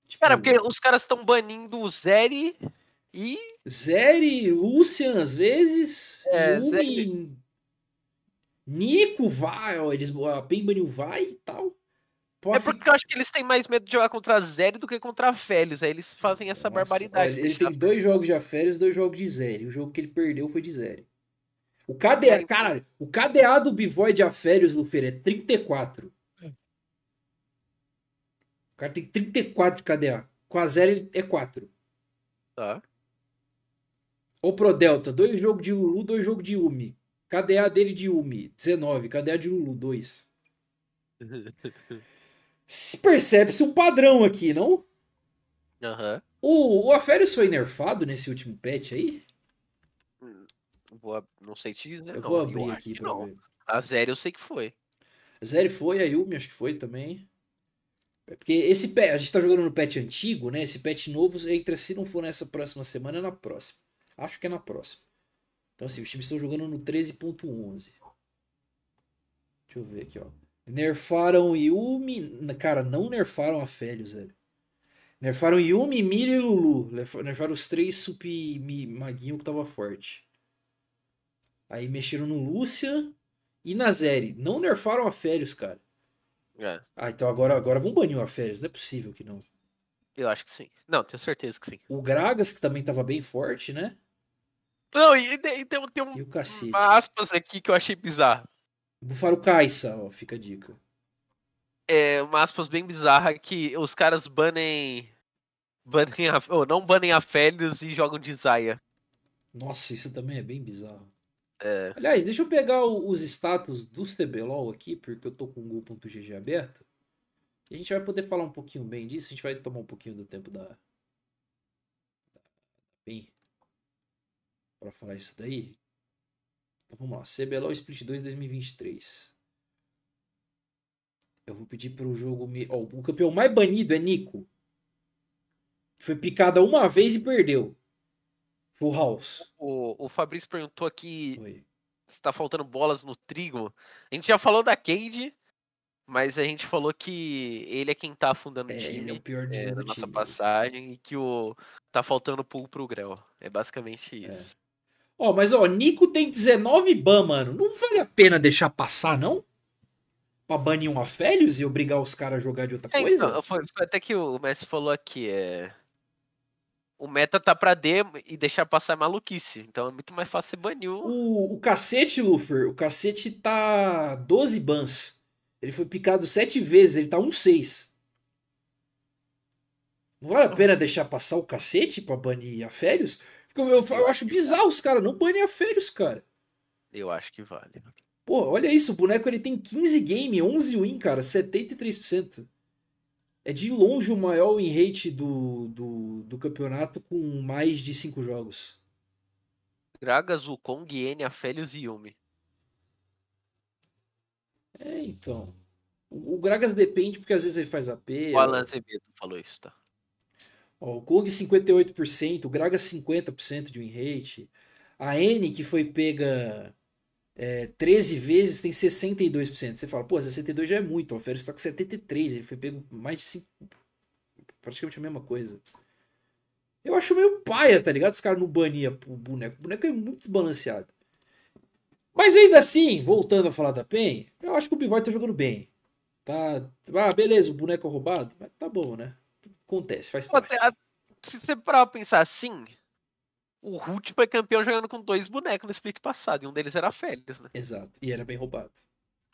Tipo, Cara, porque os caras estão banindo o Zeri e. Zeri, Lucian às vezes, É, Zeri. Nico vai, ó, eles, a PEN baniu vai e tal. Pô, É porque eu acho que eles têm mais medo de jogar contra a Zeri do que contra Félix. Aí eles fazem essa Nossa, barbaridade. olha, ele tem dois jogos de aférios, dois jogos de Zeri. O jogo que ele perdeu foi de Zeri. O KDA, É, cara, o KDA do Bivoy de aférios, Lufer, é 34. É. O cara tem 34 de KDA. Com a ele é 4. Tá. O Pro Delta, dois jogos de Lulu, dois jogos de Yumi. KDA dele de Yumi, 19. KDA de Lulu, 2. Se percebe-se um padrão aqui, não? Aham. O, o Aférios foi nerfado nesse último patch aí? Vou ab- Não sei te dizer. Eu não. vou abrir acho aqui pra não. ver. A Zeri eu sei que foi. Zeri foi, a Yumi acho que foi também. É porque esse patch, a gente tá jogando no patch antigo, né? Esse patch novo entra se não for nessa próxima semana, é na próxima. Acho que é na próxima. Então assim, os times estão jogando no 13.11. Deixa eu ver aqui, ó. Nerfaram Yumi. Cara, não nerfaram a Felios, velho. Nerfaram Yumi, Miri e Lulu. Nerfaram os três sup maguinho que tava forte. Aí mexeram no Lúcia e na Zeri. Não nerfaram a Férios, cara. É. Ah, então agora, agora vão banir a Férios. Não é possível que não. Eu acho que sim. Não, tenho certeza que sim. O Gragas, que também tava bem forte, né? Não, e, e tem, tem um, e o cacete. uma aspas aqui que eu achei bizarro. Bufaram Kaisa, ó, fica a dica. É, uma aspas bem bizarra que os caras banem. banem a, ou não banem a Félios e jogam de Zaya. Nossa, isso também é bem bizarro. É. Aliás, deixa eu pegar os status dos TBLOL aqui, porque eu tô com o Google.gg aberto. E a gente vai poder falar um pouquinho bem disso. A gente vai tomar um pouquinho do tempo da. Bem. Pra falar isso daí. Então vamos lá. CBLOL Split 2 2023. Eu vou pedir pro jogo me. Oh, o campeão mais banido é Nico. Que foi picada uma vez e perdeu. Full House. O, o Fabrício perguntou aqui Oi. se tá faltando bolas no trigo. A gente já falou da Cade, mas a gente falou que ele é quem tá afundando é, o time. Ele é o pior é, na nossa time. passagem e que o tá faltando pull pro Grell. É basicamente É. isso. Ó, mas ó, Nico tem 19 ban, mano. Não vale a pena deixar passar, não? Pra banir um Afélios e obrigar os caras a jogar de outra É, coisa? então, foi, foi até que o Messi falou aqui, é. O meta tá pra D e deixar passar é maluquice. Então é muito mais fácil você banir o. O, o cacete, Lufer, o cacete tá 12 bans. Ele foi picado 7 vezes, ele tá 1-6. Não vale a pena deixar passar o cacete pra banir Afélios? Porque eu, eu, eu acho bizarro os caras não banem Afélios, cara. Eu acho que vale. Pô, olha isso, o boneco ele tem 15 game, 11 win, cara, 73%. É de longe o maior win rate do, do, do campeonato com mais de 5 jogos. Gragas, Wukong, N, Afélios e Yumi. É, então. O, o Gragas depende porque às vezes ele faz AP. O Alan Azevedo falou isso, tá? Ó, o Kong 58%, o Gragas 50% de win rate. A N, que foi pega é, 13 vezes, tem 62%. Você fala, pô, 62 já é muito. O Alferes tá com 73, ele foi pego mais de 5. Praticamente a mesma coisa. Eu acho meio paia, tá ligado? Os caras não baniam o boneco. O boneco é muito desbalanceado. Mas ainda assim, voltando a falar da PEN, eu acho que o Bivoy tá jogando bem. Tá. Ah, beleza, o boneco é roubado, mas tá bom, né? Acontece, faz parte. até- se você parar pra pensar assim, o Root foi campeão jogando com dois bonecos no split passado, e um deles era Félix, né? Exato. E era bem roubado.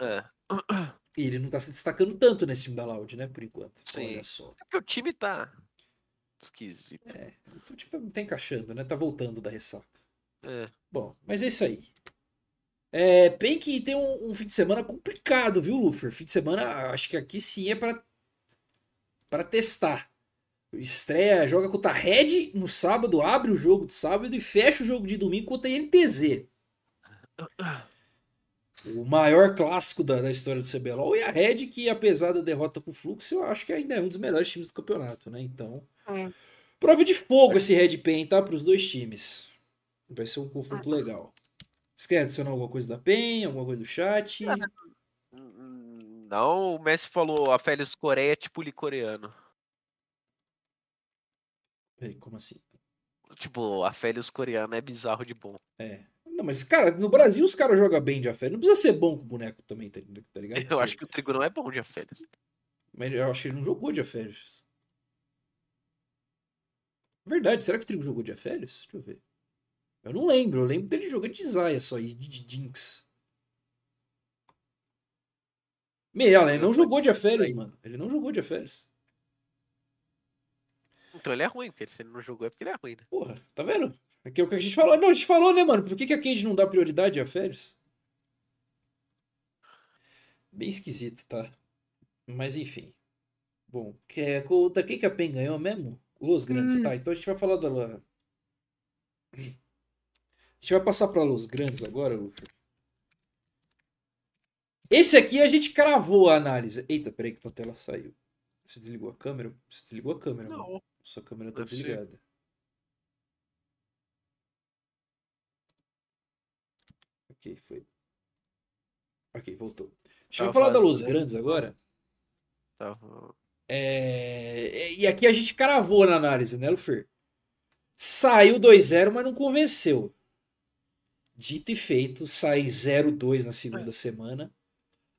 É. E ele não tá se destacando tanto nesse time da Loud, né? Por enquanto. Sim. Olha só. Porque o time tá esquisito. É, o time tá, tá encaixando, né? Tá voltando da ressaca. É. Bom, mas é isso aí. É, bem que tem um, um fim de semana complicado, viu, Lufer? Fim de semana, acho que aqui sim é pra, pra testar. Estreia, joga contra a Red no sábado, abre o jogo de sábado e fecha o jogo de domingo contra a NTZ. O maior clássico da, da história do CBLOL e a Red, que apesar da derrota com o Fluxo, eu acho que ainda é um dos melhores times do campeonato, né? Então, Hum. prova de fogo esse Red Pen, tá? Para os dois times. Vai ser um confronto legal. Você quer adicionar alguma coisa da PEN, alguma coisa do chat? Não, o Messi falou a Félix Coreia é tipo coreano. Peraí, Como assim? Tipo, a Félix coreano é bizarro de bom. É. Não, mas, cara, no Brasil os caras jogam bem de afé. Não precisa ser bom com o boneco também, tá, tá ligado? Eu acho que o Trigo não é bom de a Félix. Mas eu acho que ele não jogou de aférios. Verdade, será que o Trigo jogou de aférios? Deixa eu ver. Eu não lembro, eu lembro dele jogando de Zaya só e de, Jinx. Meia, ele não jogou de aférios, mano. Ele não jogou de aférios. Então ele é ruim, porque se ele não jogou é porque ele é ruim, né? Porra, tá vendo? Aqui é o que a gente falou. Não, a gente falou, né, mano? Por que, que a Cade não dá prioridade a férias? Bem esquisito, tá? Mas enfim. Bom, que é, contra quem que a PEN ganhou mesmo? Los Grandes, tá? Então a gente vai falar da. A gente vai passar pra Los Grandes agora, Luffy. Esse aqui a gente cravou a análise. Eita, peraí que tua tela saiu. Você desligou a câmera? Você desligou a câmera, mano. Sua câmera tá Deve ser. desligada. Ok, foi. Ok, voltou. Deixa eu falar da Los Grandes agora. Tava- É, E aqui a gente cravou na análise, né, Lufer? Saiu 2-0, mas não convenceu. Dito e feito, sai 0-2 na segunda semana.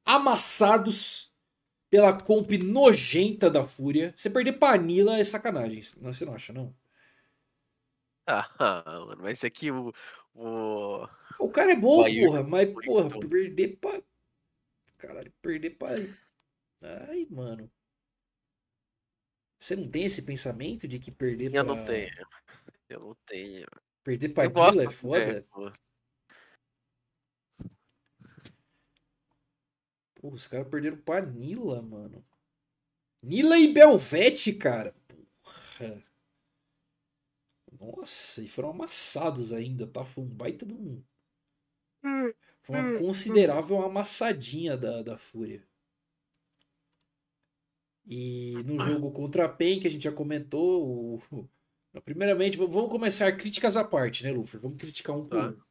Amassados pela comp nojenta da Fúria. Você perder Panila é sacanagem. Não, você não acha, não? Ah, mano, mas aqui o. o... O cara é bom, porra, mas, porra, perder pra. Caralho, perder pra. Ai, mano. Você não tem esse pensamento de que perder Eu pra. não tenho. Eu não tenho. Perder pra Eu gosto Nila é foda? Guilherme, pô. Os caras perderam pra Nila, mano. Nila e Belvete, cara. Porra. Nossa, e foram amassados ainda, tá? Foi um baita de um. Foi uma considerável amassadinha da, da Fúria. E no jogo contra a PEN, que a gente já comentou, o- primeiramente, vamos começar críticas à parte, né, Luffy? Vamos criticar um Tá. um.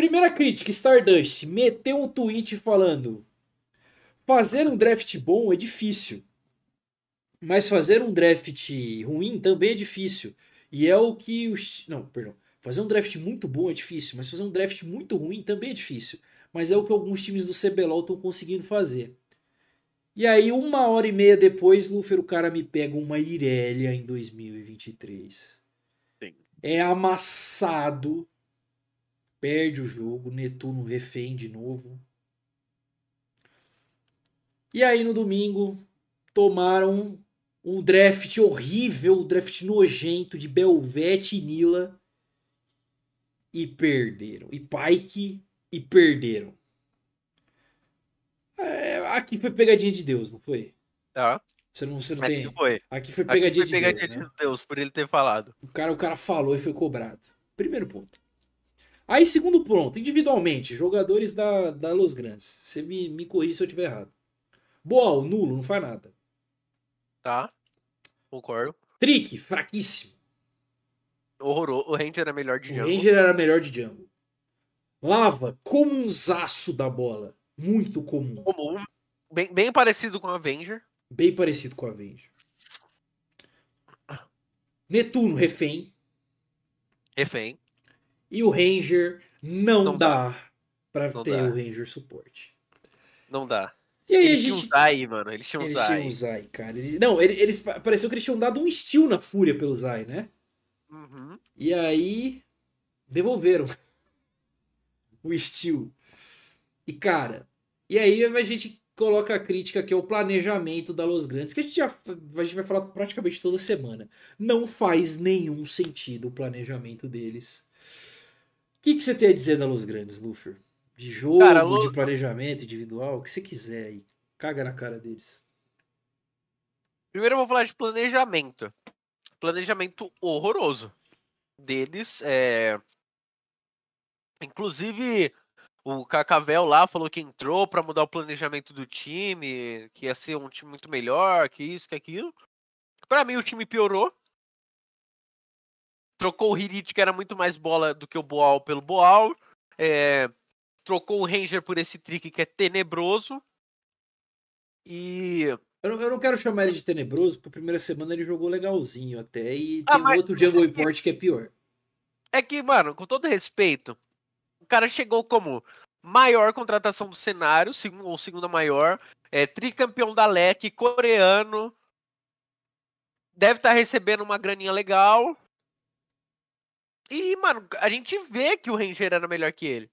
Primeira crítica, Stardust meteu um tweet falando: fazer um draft bom é difícil, mas fazer um draft ruim também é difícil. E é o que os. Não, perdão. Fazer um draft muito bom é difícil, mas fazer um draft muito ruim também é difícil. Mas é o que alguns times do CBLOL estão conseguindo fazer. E aí, uma hora e meia depois, Lufer, o cara me pega uma Irelia em 2023. Sim. É amassado. Perde o jogo. Netuno refém de novo. E aí, no domingo, tomaram um draft horrível, um draft nojento de Belvete e Nila. E perderam. E Pike e perderam. É, aqui foi pegadinha de Deus, não foi? Tá? Você não, você não Aqui tem. foi. Aqui foi Aqui pegadinha foi de pegadinha Deus. Né? de Deus por ele ter falado. O, cara, o cara falou e foi cobrado. Primeiro ponto. Aí, segundo ponto, individualmente, jogadores da, da Los Grandes. Você me, me corrige se eu estiver errado. Boal, nulo, não faz nada. Tá? Concordo. Trick, fraquíssimo. Horroroso. O Ranger era melhor de O jungle. Ranger era melhor de jungle. Lava, comunzaço da bola. Muito comum. Comum. Bem, bem parecido com o Avenger. Bem parecido com a Avenger. Netuno, refém. Refém. E o Ranger não, Não dá, pra Não ter dá. o Ranger suporte. Não dá. E aí Eles a tinham gente. Zai, mano. Eles tinham Eles Zai. tinham o Zai, cara. Eles- Não, ele- eles pa- pareceu que eles tinham dado um steal na fúria pelo Zai, né? Uhum. E aí devolveram o steal. E cara, e aí a gente coloca a crítica que é o planejamento da Los Grandes, que a gente já a gente vai falar praticamente toda semana. Não faz nenhum sentido o planejamento deles. O que, que você tem a dizer da Los Grandes, Luffy? De jogo, Cara, de planejamento individual, o que você quiser aí. Caga na cara deles. Primeiro eu vou falar de planejamento. Planejamento horroroso deles. É... Inclusive, o Cacavel lá falou que entrou pra mudar o planejamento do time, que ia ser um time muito melhor, que isso, que aquilo. Pra mim, o time piorou. Trocou o Hirit, que era muito mais bola do que o Boal, pelo Boal. É, Trocou o Ranger por esse trick que é tenebroso. E Eu não, eu não quero chamar ele de tenebroso, porque a primeira semana ele jogou legalzinho até, e Ah, tem um outro Jungle é que- Import que é pior. É que, mano, com todo respeito, o cara chegou como maior contratação do cenário, segundo, ou segunda maior, é, tricampeão da LEC, coreano, deve estar recebendo uma graninha legal. E, mano, a gente vê que o Ranger era melhor que ele.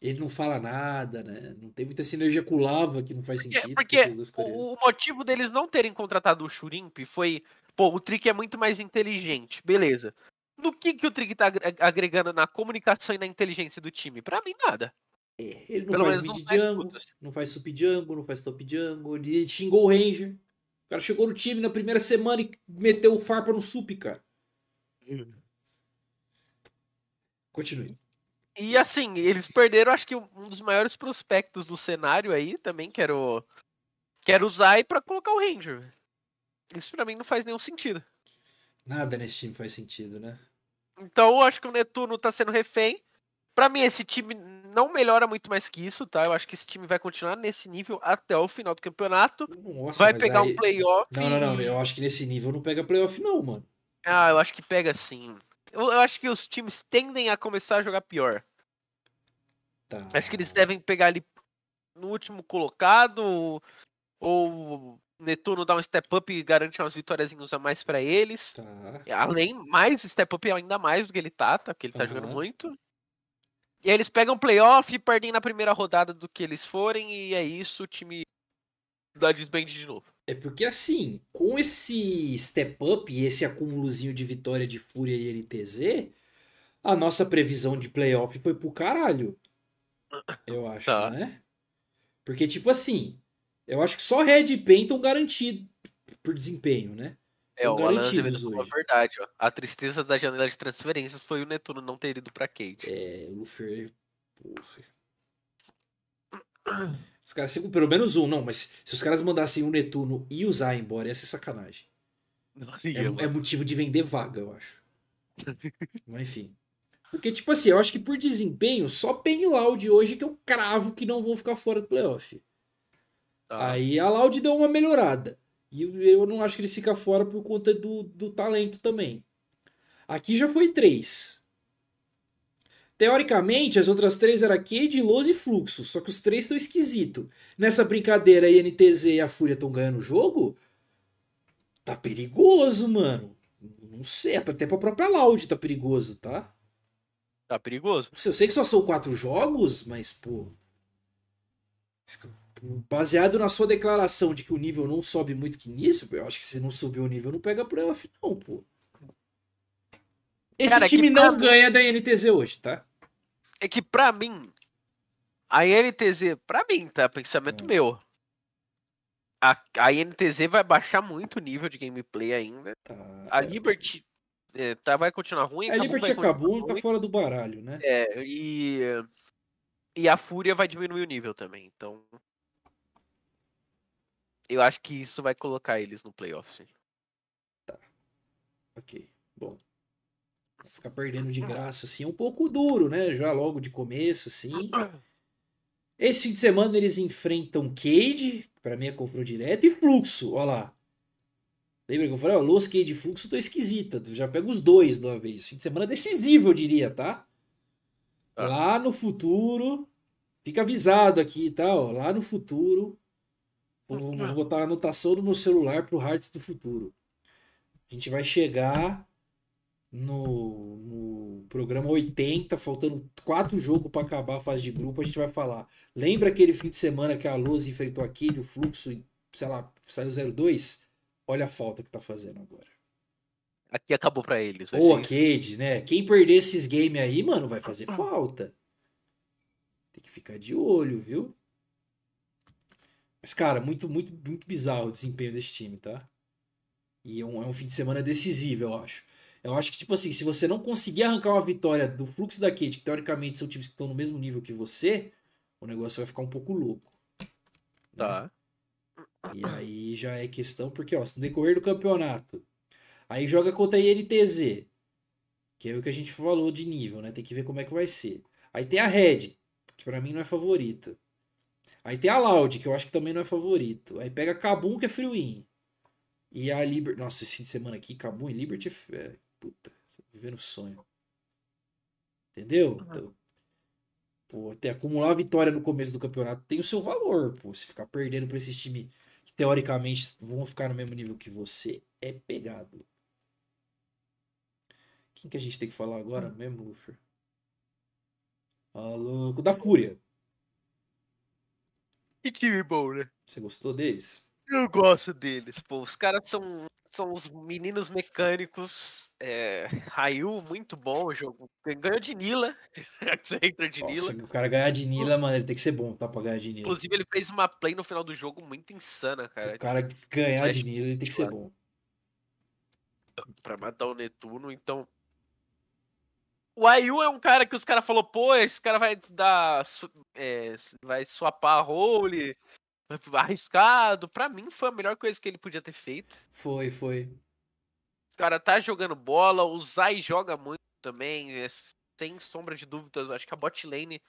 Ele não fala nada, né? Não tem muita sinergia com o Lava, que não faz Porque, sentido. porque o, o motivo deles não terem contratado o Shurimp foi, pô, o Trick é muito mais inteligente, beleza. No que, que o Trick tá agre- agregando na comunicação e na inteligência do time? Pra mim, nada. É, ele não Pelo faz mid putas. não faz sup jungle, não faz top jungle, ele xingou o Ranger. O cara chegou no time na primeira semana e meteu o farpa no sup, cara. Continue. E assim, eles perderam, acho que um dos maiores prospectos do cenário aí também, que era o, quero usar e pra colocar o Ranger. Isso pra mim não faz nenhum sentido. Nada nesse time faz sentido, né? Então eu acho que o Netuno tá sendo refém. Pra mim, esse time não melhora muito mais que isso, tá? Eu acho que esse time vai continuar nesse nível até o final do campeonato. Nossa, vai pegar aí- um playoff. Não, não, não. Eu acho que nesse nível não pega playoff, não, mano. Ah, eu acho que pega sim. Eu, acho que os times tendem a começar a jogar pior. Tá. Acho que eles devem pegar ali no último colocado, ou Netuno dá um step up e garante umas vitóriazinhas a mais pra eles. Tá. Além, mais step up ainda mais do que ele tá, tá? Porque ele tá jogando Aham. muito. E aí eles pegam playoff e perdem na primeira rodada do que eles forem, e é isso, o time dá desband de novo. É porque assim, com esse step up e esse acúmulozinho de vitória de Fúria e NTZ, a nossa previsão de playoff foi pro caralho. Eu acho, Tá. né? Porque, tipo assim, eu acho que só Red e Pen estão garantidos por desempenho, né? É, o Alan garantidos a hoje. verdade, ó. A tristeza da janela de transferências foi o Netuno não ter ido pra Cade. É, o Lufer. Porra. Os caras, se- pelo menos um, não, mas se os caras mandassem o Netuno e usar embora, ia ser sacanagem. Nossa, É, é motivo de vender vaga, eu acho. Mas enfim. Porque, tipo assim, eu acho que por desempenho, só Pen e Loud hoje que eu cravo que não vão ficar fora do playoff. Tá. Aí a Loud deu uma melhorada. E eu, não acho que eles ficam fora por conta do, do talento também. Aqui já foi três. Teoricamente, as outras três eram Cade, Loz e Fluxo. Só que os três estão esquisitos. Nessa brincadeira, a INTZ e a Fúria estão ganhando o jogo. Tá perigoso, mano. Não sei, até pra própria Loud tá perigoso, tá? Tá perigoso. Eu sei que só são quatro jogos, mas, pô. Baseado na sua declaração de que o nível não sobe muito que nisso, eu acho que se não subir o nível, não pega playoff, não, pô. Esse Cara, é time não mim- ganha da NTZ hoje, tá? É que pra mim, a INTZ, pra mim, tá? Pensamento Hum. meu. A, a INTZ vai baixar muito o nível de gameplay ainda. Tá. A Liberty é, tá, vai continuar ruim. A Liberty acabou, tá fora do baralho, né? É, e, e a Fúria vai diminuir o nível também. Então. Eu acho que isso vai colocar eles no playoff, sim. Ok, bom. Ficar perdendo de graça, assim, é um pouco duro, né? Já logo de começo, assim. Esse fim de semana eles enfrentam Cade, pra mim é confronto direto, e Fluxo, ó lá. Lembra que eu falei, ó, Los Cade e Fluxo tô esquisita. Já pega os dois de uma vez. Fim de semana decisivo, eu diria, tá? Tá. Lá no futuro, fica avisado aqui, tá? Ó, lá no futuro, vou, vou botar a anotação no meu celular pro Hearts do futuro. A gente vai chegar no, no programa 80, faltando quatro jogos para acabar a fase de grupo, a gente vai falar. Lembra aquele fim de semana que a Luz enfrentou aquele, o fluxo, e, sei lá, saiu 0-2? Olha a falta que tá fazendo agora. Aqui acabou pra eles. Ou isso. Cade, né? Quem perder esses games aí, mano, vai fazer falta. Tem que ficar de olho, viu? Mas, cara, muito, muito, muito bizarro o desempenho desse time, tá? E é um, é um fim de semana decisivo, eu acho. Eu acho que, tipo assim, se você não conseguir arrancar uma vitória do fluxo da Cade, que teoricamente são times que estão no mesmo nível que você, o negócio vai ficar um pouco louco. né? Tá. E aí já é questão, porque, ó, se no decorrer do campeonato, aí joga contra a INTZ, que é o que a gente falou de nível, né? Tem que ver como é que vai ser. Aí tem a Red, que pra mim não é favorita. Aí tem a Loud, que eu acho que também não é favorito. Aí pega a Kabum, que é free-win. E a Liberty. Nossa, esse fim de semana aqui, Kabum e Liberty é. Puta, vivendo sonho. Entendeu? Então, pô, ter acumular vitória no começo do campeonato tem o seu valor, pô. Se ficar perdendo pra esses times que teoricamente vão ficar no mesmo nível que você, é pegado. Quem que a gente tem que falar agora mesmo, Luffy? Alô, da Fúria. Que time bom, né? Você gostou deles? Eu gosto deles, pô. Os caras são, são os meninos mecânicos. É, Ryu, muito bom o jogo. Ganhou de Nila. Já que você entra de Nossa, Nila. o cara ganhar de Nila, mano, ele tem que ser bom, tá? Pra ganhar de Nila. Inclusive, ele fez uma play no final do jogo muito insana, cara. O cara ganhar de Nila, ele tem que ser bom. Pra matar o Netuno, então. O Ayu é um cara que os caras falaram, pô, esse cara vai dar. é, vai swapar a role. arriscado. Pra mim foi a melhor coisa que ele podia ter feito. Foi, foi. O cara tá jogando bola, o Zai joga muito também, é, sem sombra de dúvidas. Acho que a bot lane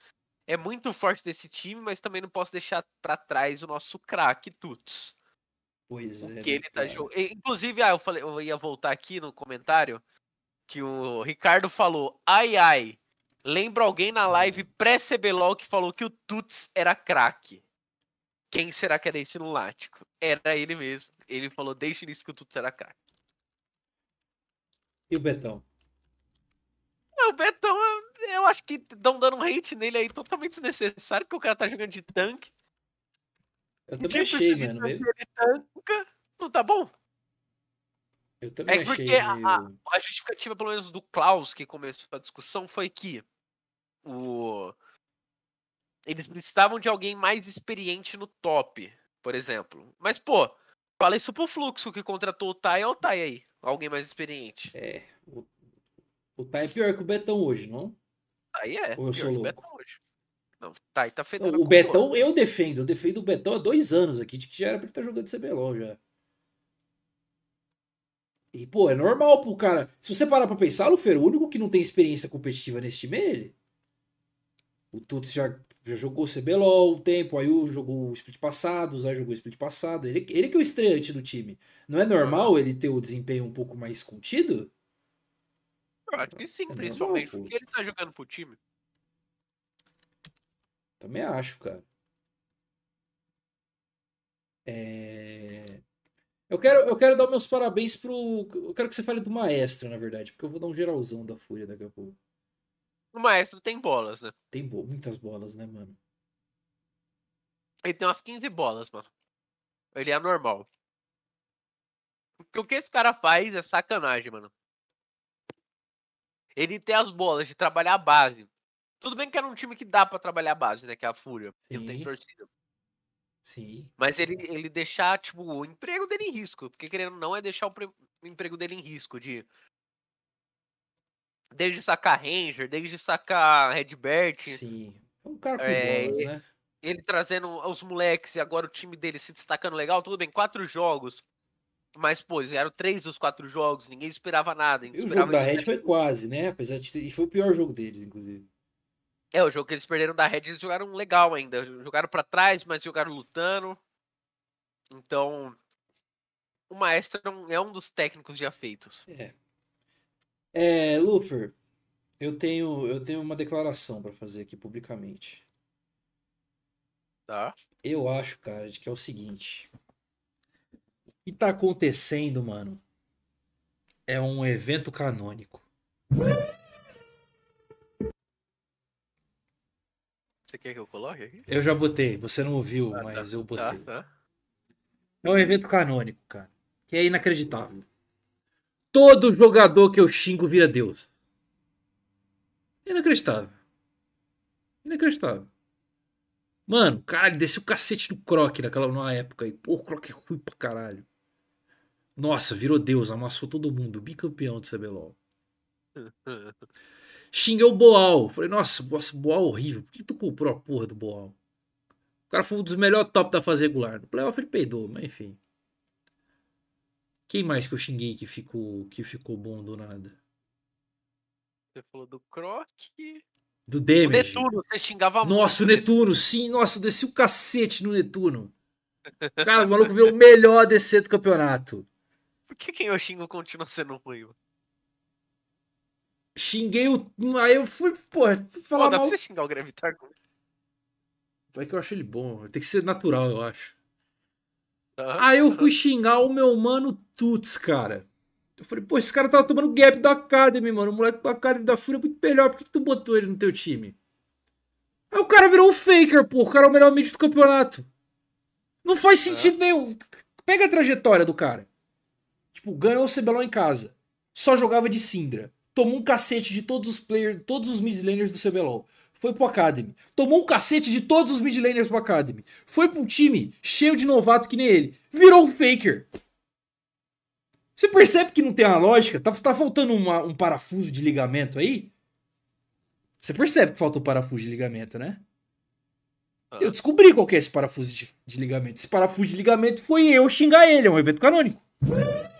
é muito forte desse time, mas também não posso deixar pra trás o nosso craque Tuts. Pois é. Que ele tá jogando. Inclusive, ah, eu, falei, eu ia voltar aqui no comentário que o Ricardo falou: ai ai, lembra alguém na live pré-CBLOL que falou que o Tuts era craque. Quem será que era esse lunático? Era ele mesmo. Ele falou desde o início que o Tuts era craque. E o Betão? Ah, O Betão, eu- acho que estão dando um hate nele aí totalmente desnecessário, porque o cara tá jogando de tanque. Eu também achei, mano. Ele- Ele tanca. Não tá bom? Eu também É achei. porque a, a- meio- a justificativa, pelo menos do Klaus, que começou a discussão, foi que o... eles precisavam de alguém mais experiente no top, por exemplo. Mas, pô, fala isso pro Fluxo, que contratou o Tai, é o Tai aí. Alguém mais experiente. É. O, o Tai é pior que o Betão hoje, não? Aí é. Ou eu sou o louco? Betão hoje. Não, Tai tá fedendo o Betão eu defendo. Eu defendo o Betão há dois anos aqui, de que já era pra ele estar jogando CBLOL já. E, pô, é normal pro cara. Se você parar pra pensar, Lufer, o único que não tem experiência competitiva nesse time é ele. O Tuts já, já jogou CBLOL um tempo, aí o jogou o split passado, o Zay jogou o split passado. Ele, ele que é o estreante do time. Não é normal ele ter o desempenho um pouco mais contido? Eu acho que sim, É normal, principalmente pô. porque ele tá jogando pro time. Também acho, cara. É... Eu quero, eu quero dar meus parabéns pro. Eu quero que você fale do maestro, na verdade, porque eu vou dar um geralzão da Fúria daqui a pouco. O maestro tem bolas, né? Tem bo- muitas bolas, né, mano? Ele tem umas 15 bolas, mano. Ele é normal. Porque o que esse cara faz é sacanagem, mano. Ele tem as bolas de trabalhar a base. Tudo bem que era um time que dá pra trabalhar a base, né? Que é a Fúria. Que não tem Sim. torcida. Sim. Mas ele, ele deixar, tipo, o emprego dele em risco. Porque querendo ou não é deixar o, o emprego dele em risco. De. Desde sacar Ranger, desde sacar Redbert. Sim. É um cara com É, e- né? ele trazendo os moleques e agora o time dele se destacando legal, tudo bem, quatro jogos. Mas, pô, eles ganharam três dos quatro jogos, ninguém esperava nada. E ninguém o esperava jogo da Red foi quase, né? Apesar de ter... E foi o pior jogo deles, inclusive. É, o jogo que eles perderam da Red, eles jogaram legal ainda. Jogaram pra trás, mas jogaram lutando. Então, o Maestro é um- é um dos técnicos já feitos. É. É, Lufer, eu tenho, eu tenho uma declaração pra fazer aqui publicamente. Tá? Eu acho, cara, de que é o seguinte. O que tá acontecendo, mano, é um evento canônico. Você quer que eu coloque aqui? Eu já botei, você não ouviu, Ah, mas eu Tá, botei. tá. É um evento canônico, cara. Que é inacreditável. Todo jogador que eu xingo vira Deus. Inacreditável. Inacreditável. Mano, caralho, desceu o cacete no Croc naquela numa época aí. Pô, o Croc é ruim pra caralho. Nossa, virou Deus, amassou todo mundo. Bicampeão do CBLOL. Xinguei o Boal. Falei, nossa, nossa, Boal é horrível. Por que tu comprou a porra do Boal? O cara foi um dos melhores top da fase regular. No playoff ele peidou, mas enfim. Quem mais que eu xinguei que ficou, que ficou bom do nada? Você falou do Croc. Do O Damage. Netuno, você xingava Nossa, o muito. Netuno, sim. Nossa, eu desci o cacete no Netuno. Cara, o maluco virou o melhor DC do campeonato. Por que quem eu xingo continua sendo ruim? mano? Xinguei o. Aí eu fui, Pô, falar dá mal. pra você xingar o Gravitar É que eu acho ele bom. Tem que ser natural, eu acho. Aí eu fui xingar o meu mano Tuts, cara. Eu falei, pô, esse cara tava tomando gap da Academy, mano. O moleque da Academy da Fúria é muito melhor. Por que, que tu botou ele no teu time? Aí o cara virou um faker, pô. O cara é o melhor mid do campeonato. Não faz sentido nenhum. Pega a trajetória do cara. Tipo, ganhou o CBLOL em casa. Só jogava de Syndra. Tomou um cacete de todos os players, todos os mid laners do CBLOL. Foi pro Academy. Tomou um cacete de todos os mid laners pro Academy. Foi pra um time cheio de novato que nem ele. Virou um faker. Você percebe que não tem uma lógica? Tá, tá faltando uma- um parafuso de ligamento aí? Você percebe que falta um parafuso de ligamento, né? Eu descobri qual que é esse parafuso de, de ligamento. Esse parafuso de ligamento foi eu xingar ele, é um evento canônico.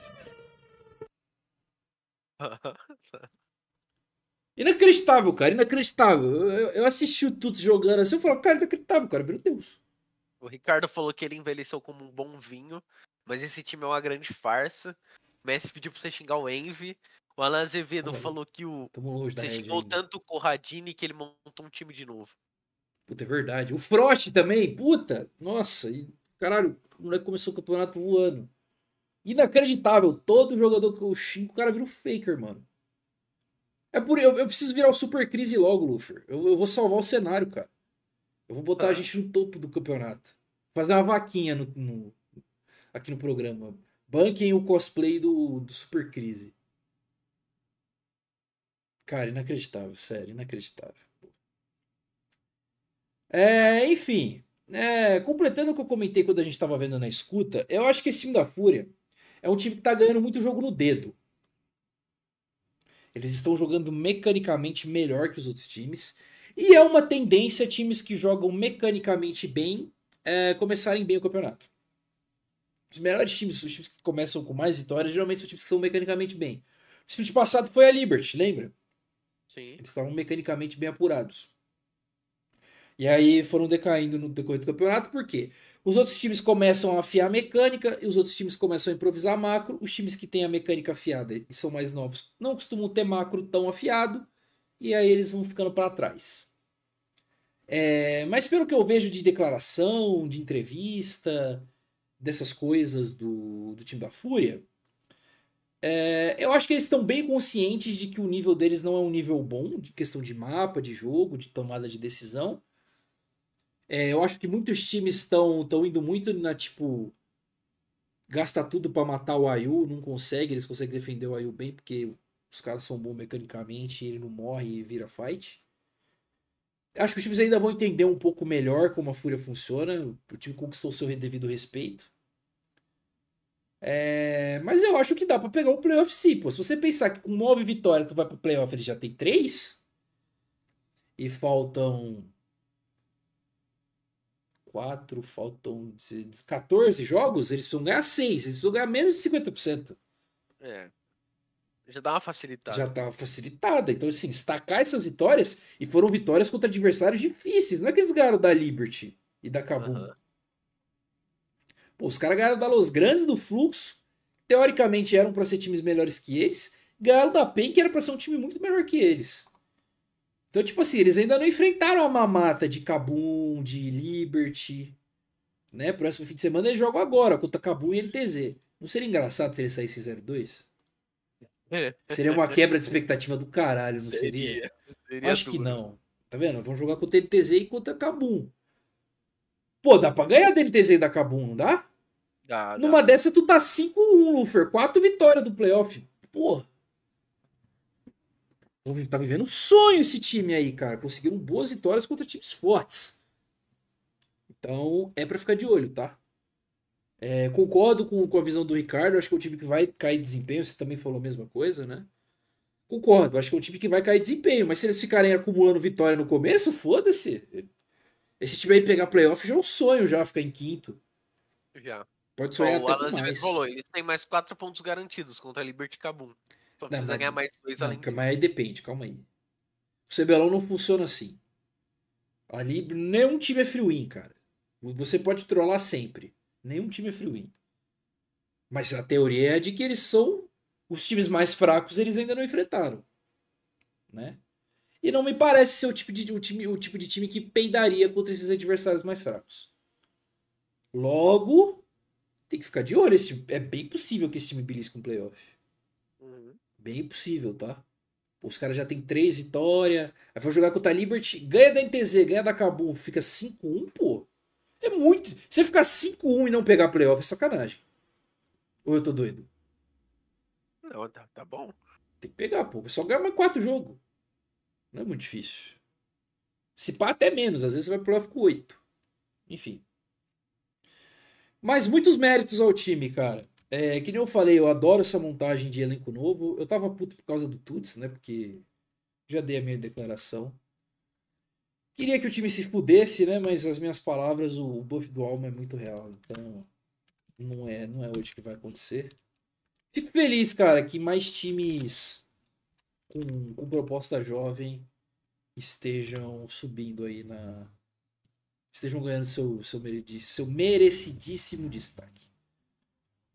Inacreditável, cara, inacreditável. Eu, eu assisti o Tuts jogando assim, eu falo, cara, inacreditável, cara, virou Deus. O Ricardo falou que ele envelheceu como um bom vinho, mas esse time é uma grande farsa. O Messi pediu pra você xingar o Envy. O Alan Azevedo falou que o Tamo longe da você xingou ainda. tanto o Corradini que ele montou um time de novo. Puta, é verdade. O Frost também, puta. Nossa, e, caralho, o moleque começou o campeonato voando. Inacreditável. Todo jogador que eu xingo, o cara vira o Faker, mano. É por eu, eu preciso virar o Super Crise logo, Luffy. Eu, eu vou salvar o cenário, cara. Eu vou botar a Ah. gente no topo do campeonato. Fazer uma vaquinha no, no- aqui no programa. Banquem o cosplay do, do Super Crise. Cara, inacreditável, sério, inacreditável. É, enfim, é, completando o que eu comentei quando a gente tava vendo na escuta, eu acho que esse time da Fúria é um time que tá ganhando muito jogo no dedo. Eles estão jogando mecanicamente melhor que os outros times. E é uma tendência times que jogam mecanicamente bem é, começarem bem o campeonato. Os melhores times, os times que começam com mais vitórias, geralmente são times que são mecanicamente bem. O split passado foi a Liberty, lembra? Sim. Eles estavam mecanicamente bem apurados. E aí foram decaindo no decorrer do campeonato, por quê? Os outros times começam a afiar a mecânica e os outros times começam a improvisar macro. Os times que têm a mecânica afiada e são mais novos não costumam ter macro tão afiado e aí eles vão ficando para trás. É, mas pelo que eu vejo de declaração, de entrevista, dessas coisas do, do time da Fúria, é, eu acho que eles estão bem conscientes de que o nível deles não é um nível bom, de questão de mapa, de jogo, de tomada de decisão. É, eu acho que muitos times estão indo muito na tipo gasta tudo pra matar o Ayu, não consegue, eles conseguem defender o Ayu bem porque os caras são bons mecanicamente, ele não morre e vira fight. Acho que os times ainda vão entender um pouco melhor como a Fúria funciona. O time conquistou seu devido respeito. É, mas eu acho que dá pra pegar o playoff sim, pô. Se você pensar que com nove vitórias tu vai pro playoff, ele já tem três. E faltam. Quatro, faltam 14 jogos, eles precisam ganhar seis, eles precisam ganhar menos de 50%. É. Já dá uma facilitada. Já tá facilitada. Então, assim, destacar essas vitórias, e foram vitórias contra adversários difíceis. Não é que eles ganharam da Liberty e da Kabum. Aham. Pô, os caras ganharam da Los Grandes do Fluxo, teoricamente eram pra ser times melhores que eles, ganharam da PEN, que era pra ser um time muito melhor que eles. Então, tipo assim, eles ainda não enfrentaram a mamata de Kabum, de Liberty. Né? Próximo fim de semana eles jogam agora contra Kabum e NTZ. Não seria engraçado se eles saíssem 0-2? Seria uma quebra de expectativa do caralho, não seria? Seria Acho que não. Tá vendo? Vão jogar contra NTZ e contra Kabum. Pô, dá pra ganhar da NTZ e da Kabum, não dá? Dá, dá. Numa dessa, tu tá 5-1, Lufer. 4 vitórias do playoff. Porra. Tá vivendo um sonho esse time aí, cara. Conseguiram boas vitórias contra times fortes. Então, é pra ficar de olho, tá? É, concordo com, com a visão do Ricardo. Acho que é um time que vai cair desempenho. Você também falou a mesma coisa, né? Concordo. Acho que é um time que vai cair desempenho. Mas se eles ficarem acumulando vitória no começo, foda-se. Esse time aí pegar playoff já é um sonho, já ficar em quinto. Já. Pode sonhar o até Alan com Azevedo mais. falou, eles têm mais 4 pontos garantidos contra a Liberty Cabum. Só precisa mas- ganhar mais dois Não, além disso. mas aí depende, calma aí. O CBLOL não funciona assim. Ali, nenhum time é free win, cara. Você pode trollar sempre. Nenhum time é free win. Mas a teoria é de que eles são os times mais fracos, eles ainda não enfrentaram. Né? E não me parece ser o tipo de, o time, o tipo de time que peidaria contra esses adversários mais fracos. Logo, tem que ficar de olho. Esse é bem possível que esse time belisque com playoff. Bem possível, tá? Os caras já tem três vitórias. Aí vai jogar contra a Liberty, ganha da NTZ, ganha da Kabum, fica 5-1, pô. É muito. Você ficar 5-1 e não pegar playoff é sacanagem. Ou eu tô doido? Não, tá, tá bom. Tem que pegar, pô. Só ganhar mais quatro jogos. Não é muito difícil. Se pá, até menos. Às vezes você vai pro playoff com 8. Enfim. Mas muitos méritos ao time, cara. É, que nem eu falei, eu adoro essa montagem de elenco novo. Eu tava puto por causa do Tuts, né? Porque já dei a minha declaração. Queria que o time se fudesse, né? Mas as minhas palavras, o buff do Alma é muito real. Então, não é, não é hoje que vai acontecer. Fico feliz, cara, que mais times com, com proposta jovem estejam subindo aí na. Estejam ganhando seu, seu, seu merecidíssimo destaque.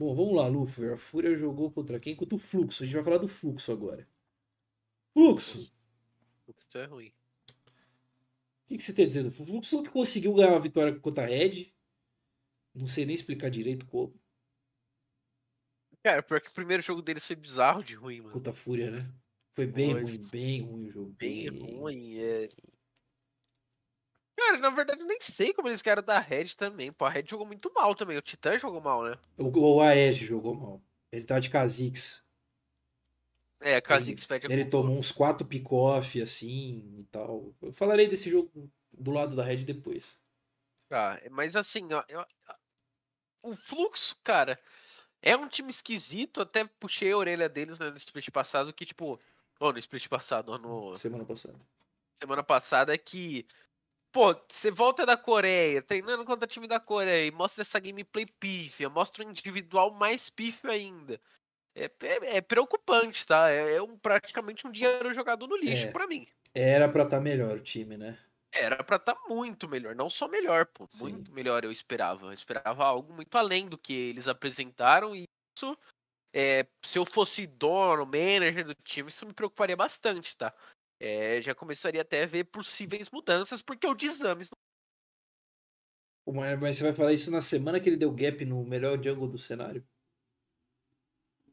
Bom, vamos lá, Luffy. A Fúria jogou contra quem? Contra o Fluxo. A gente vai falar do Fluxo agora. Fluxo! Fluxo é ruim. O que, que você tem a dizer do Fluxo? Fluxo que conseguiu ganhar uma vitória contra a Red. Não sei nem explicar direito como. Cara, pior que o primeiro jogo deles foi bizarro de ruim, mano. Puta Fúria, né? Foi bem ruim, bem ruim o jogo. Bem, bem... ruim, é. Cara, na verdade eu nem sei como eles querem da Red também. Pô, a Red jogou muito mal também. O Titã jogou mal, né? O, o Aege jogou mal. Ele tá de Kha'Zix. É, Kha'Zix fede Ele, ele tomou uns 4 pick-off, assim, e tal. Eu falarei desse jogo do lado da Red depois. Ah, mas assim, ó, eu, o fluxo, cara, é um time esquisito. Até puxei a orelha deles né, no split passado, que tipo. Ou no split passado, no. Semana passada. Semana passada é que. Pô, você volta da Coreia, treinando contra time da Coreia, e mostra essa gameplay pífia, mostra um individual mais pífio ainda. É, é, é preocupante, tá? É, é, um, praticamente um dinheiro jogado no lixo é, para mim. Era para estar tá melhor o time, né? Era para estar tá muito melhor, não só melhor, pô, Sim. muito melhor eu esperava. Eu esperava algo muito além do que eles apresentaram e isso, é, se eu fosse dono, manager do time, isso me preocuparia bastante, tá? É, já começaria até a ver possíveis mudanças, porque o Desames mas você vai falar isso na semana que ele deu gap no melhor jungle do cenário?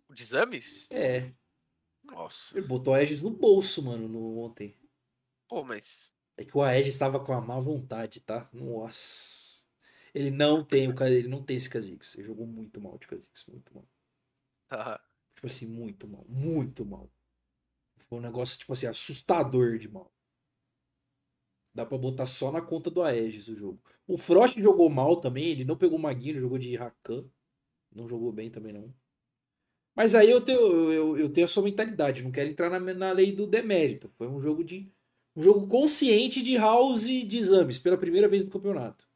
O Desames? É. Nossa. Ele botou a Aegis no bolso, mano, no ontem. Pô, mas é que o Aegis estava com a má vontade, tá? Nossa. Ele não tem o ele não tem esse Kha'Zix. Ele jogou muito mal de Kha'Zix, muito mal. Tipo assim, muito mal, muito mal. Foi um negócio tipo assim assustador de mal. Dá pra botar só na conta do Aegis o jogo. O Frost jogou mal também, ele não pegou maguinho, ele jogou de Rakan. Não jogou bem também não. Mas aí eu tenho, eu, eu tenho a sua mentalidade, não quero entrar na, na lei do demérito. Foi um jogo de um jogo consciente de house de exames pela primeira vez no campeonato.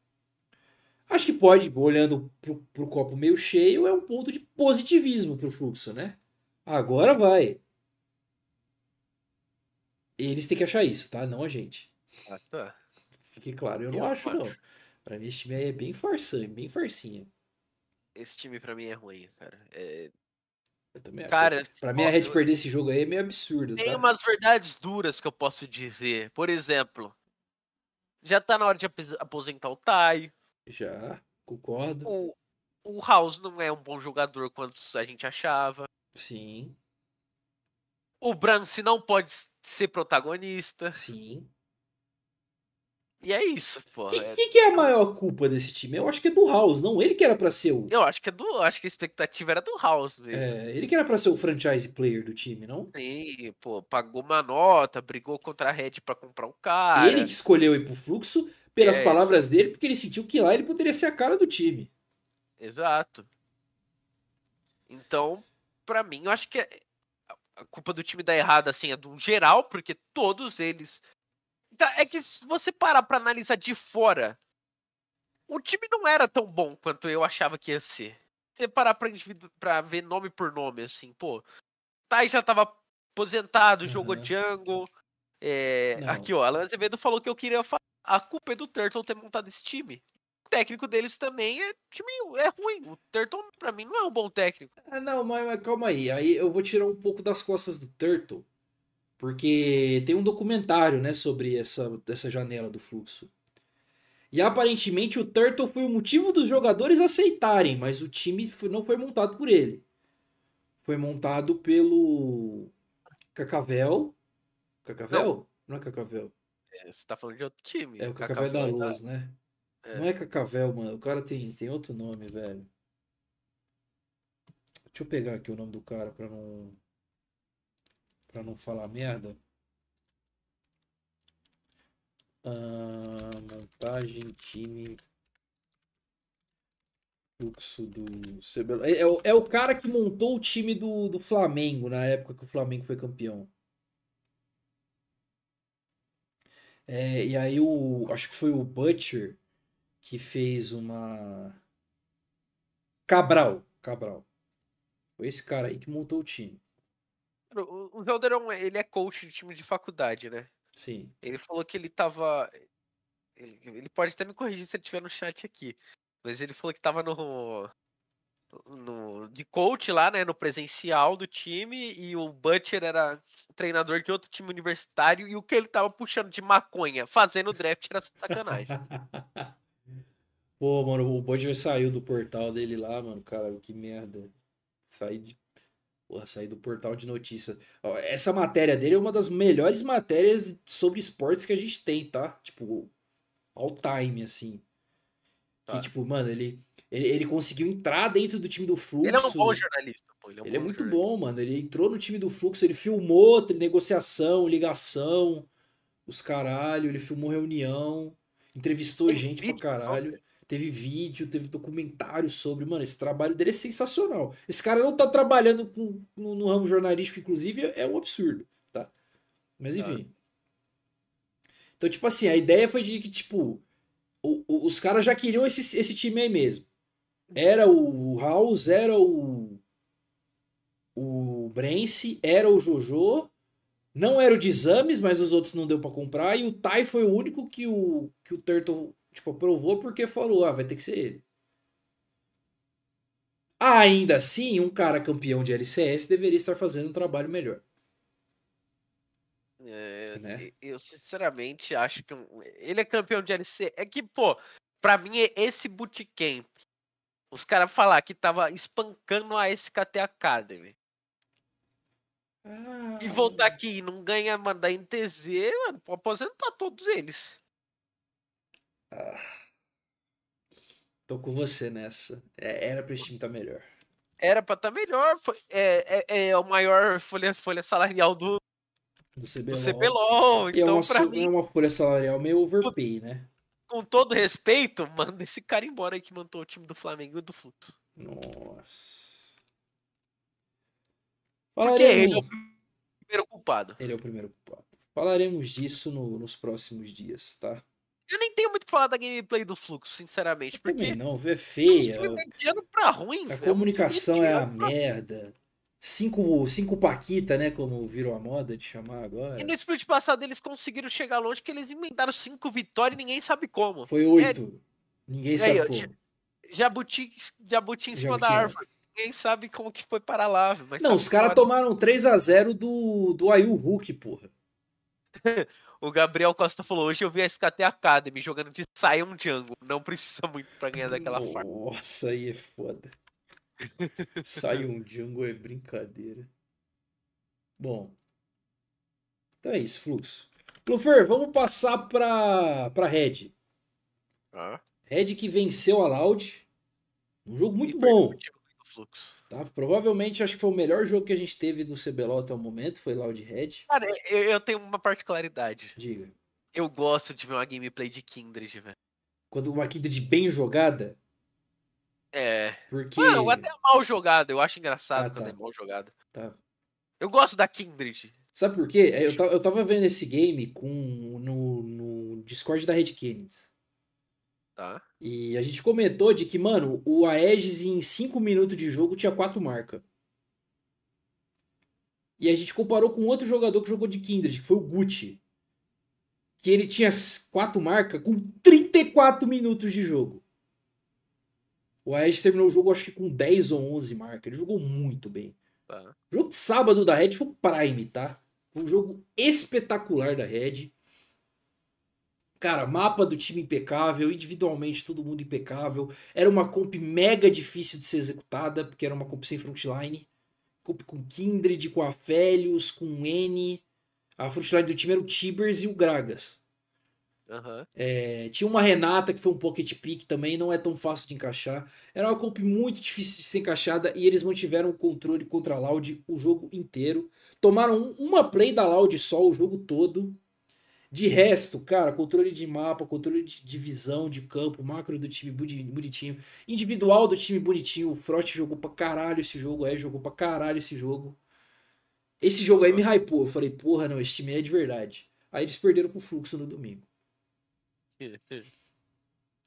Acho que pode, olhando pro, pro copo meio cheio, é um ponto de positivismo pro fluxo, né? Agora vai. Eles têm que achar isso, tá? Não a gente. Ah, tá. Fique claro, eu não eu acho, não. Pra mim, esse time aí é bem farsão, bem farcinha. Esse time pra mim é ruim, cara. É, eu também Cara, pra mim a Red perder esse jogo aí é meio absurdo. Tem tá? umas verdades duras que eu posso dizer. Por exemplo, já tá na hora de aposentar o Tai. Já, concordo. O, o House não é um bom jogador quanto a gente achava. Sim. O Brance não pode ser protagonista. Sim. E é isso, pô. Quem é... que, que, é a maior culpa desse time? Eu acho que é do House, não ele que era para ser o. Eu acho que é do, acho que a expectativa era do House mesmo. É, ele que era para ser o franchise player do time, não? Sim, pô, pagou uma nota, brigou contra a Red para comprar o cara. Ele que escolheu ir pro fluxo pelas é, palavras dele, porque ele sentiu que lá ele poderia ser a cara do time. Exato. Então, para mim, eu acho que é, a culpa do time dar errado assim é do geral, porque todos eles Tá, é que se você parar pra analisar de fora, o time não era tão bom quanto eu achava que ia ser. Se você parar pra, pra ver nome por nome, assim, pô. Tai já tava aposentado, uhum. jogou jungle. É, aqui, ó, Alan Azevedo falou que eu queria falar. A culpa é do Turtle ter montado esse time. Técnico deles também é time é ruim. O Turtle, pra mim, não é um bom técnico. Ah, não, mas, mas calma aí. Aí eu vou tirar um pouco das costas do Turtle porque tem um documentário né, sobre essa, essa janela do fluxo. E aparentemente o Turtle foi o motivo dos jogadores aceitarem, mas o time não foi montado por ele. Foi montado pelo Cacavel. Cacavel? Não, não é Cacavel. É, você tá falando de outro time. É o Cacavel, da Luz, da... né? É. Não é Cacavel, mano. O cara tem, tem outro nome, velho. Deixa eu pegar aqui o nome do cara pra não para não falar merda. Ah, montagem, time, fluxo do CBLOL. É, é, o, é o cara que montou o time do, do Flamengo na época que o Flamengo foi campeão. É, e aí o. Acho que foi o Butcher que fez uma. Cabral. Cabral. Foi esse cara aí que montou o time. O, o Helder, ele é coach de time de faculdade, né? Sim. Ele falou que ele tava. Ele, ele pode até me corrigir se ele estiver no chat aqui. Mas ele falou que tava no. No, de coach lá, né, no presencial do time, e o Butcher era treinador de outro time universitário, e o que ele tava puxando de maconha, fazendo o draft era sacanagem. Pô, mano, o Butcher saiu do portal dele lá, mano, cara, que merda. Sair de. Porra, sair do portal de notícias. Essa matéria dele é uma das melhores matérias sobre esportes que a gente tem, tá? Tipo, all time, assim. Que, tá. tipo, mano, ele, ele, ele, conseguiu entrar dentro do time do Fluxo. Ele é um bom jornalista, pô. Ele é, um ele é muito bom, mano. Ele entrou no time do Fluxo, ele filmou negociação, ligação, os caralho, ele filmou reunião, entrevistou Tem gente vídeo, pra caralho. Teve vídeo, teve documentário sobre. Mano, esse trabalho dele é sensacional. Esse cara não tá trabalhando com, no, no ramo jornalístico, inclusive, é, é um absurdo, tá? Mas tá. enfim. Então, tipo assim, a ideia foi de que, tipo, o, o, os caras já queriam esse, esse time aí mesmo. Era o House, era o. O Brence, era o Jojo. Não era o de exames, mas os outros não deu para comprar. E o Tai foi o único que o, que o Turtle tipo, aprovou porque falou: ah, vai ter que ser ele. Ainda assim, um cara campeão de LCS deveria estar fazendo um trabalho melhor. É, né? Eu sinceramente acho que um, ele é campeão de LC. É que, pô, pra mim esse bootcamp, os caras falar que tava espancando a SKT Academy. Ah. E voltar aqui e não ganha, mano, da NTZ, mano, pode aposentar todos eles. Ah. Tô com você nessa. É, era pra esse time estar tá melhor. Era pra estar tá melhor. Foi, é, é, é, o maior folha, folha salarial do, do CBLOL. Do CBLOL. Então, é uma, pra mim, é uma folha salarial meio overpay, né? Com todo respeito, manda esse cara embora aí que montou o time do Flamengo e do Fluto. Nossa. Falaremos... Porque ele é o primeiro culpado. Ele é o primeiro culpado. Falaremos disso no, nos próximos dias, tá? Eu nem tenho muito pra falar da gameplay do Fluxo, sinceramente. Eu porque não, é feia. É pra ruim, a comunicação é a merda. Cinco, cinco Paquita, né? Como virou a moda de chamar agora. E no split passado eles conseguiram chegar longe que eles emendaram cinco vitórias e ninguém sabe como. Foi oito. É... Ninguém sabe aí, como. Jabuti, jabuti em cima da árvore. Ninguém sabe como que foi para lá. Mas não, os caras tomaram 3 a 0 do, do Ayu Hulk, porra. o Gabriel Costa falou: hoje eu vi a SKT Academy jogando de Sion Jungle. Não precisa muito pra ganhar daquela forma. Nossa, aí é foda. Sai um Django é brincadeira. Bom. Então é isso, fluxo. Lufer, vamos passar pra, pra Red. Ah. Red que venceu a Loud. Um jogo muito bom. Tá? Provavelmente acho que foi o melhor jogo que a gente teve no CBLOL até o momento, foi Loud Red. Cara, eu, eu tenho uma particularidade. Diga. Eu gosto de ver uma gameplay de Kindred, velho. Quando uma Kindred bem jogada, é. Porque. Mano, até mal jogado. Eu acho engraçado ah, quando tá. é mal jogado. Tá. Eu gosto da Kindred. Sabe por quê? Eu, eu tava vendo esse game com, no, no Discord da Red Kennedy. Tá. E a gente comentou de que, mano, o Aegis em 5 minutos de jogo tinha 4 marcas. E a gente comparou com outro jogador que jogou de Kindred, que foi o Gucci. Que ele tinha 4 marcas com 34 minutos de jogo. O Aegis terminou o jogo, acho que com 10 ou 11 marcas. Ele jogou muito bem. Tá. O jogo de sábado da Red foi o Prime, tá? Foi um jogo espetacular da Red. Cara, mapa do time impecável, individualmente todo mundo impecável. Era uma comp mega difícil de ser executada, porque era uma comp sem frontline. Comp com Kindred, com Aphelios, com N. A frontline do time era o Tibers e o Gragas. Uhum. É, tinha uma Renata que foi um pocket pick também, não é tão fácil de encaixar. Era uma comp muito difícil de ser encaixada e eles mantiveram o controle contra a Loud o jogo inteiro. Tomaram uma play da Loud só o jogo todo. De resto, cara, controle de mapa, controle de divisão de campo, macro do time bonitinho, individual do time bonitinho. O Frot jogou pra caralho esse jogo, é, jogou pra caralho esse jogo. Esse jogo aí me hypou. Eu falei, porra, não, esse time é de verdade. Aí eles perderam pro Fluxo no domingo.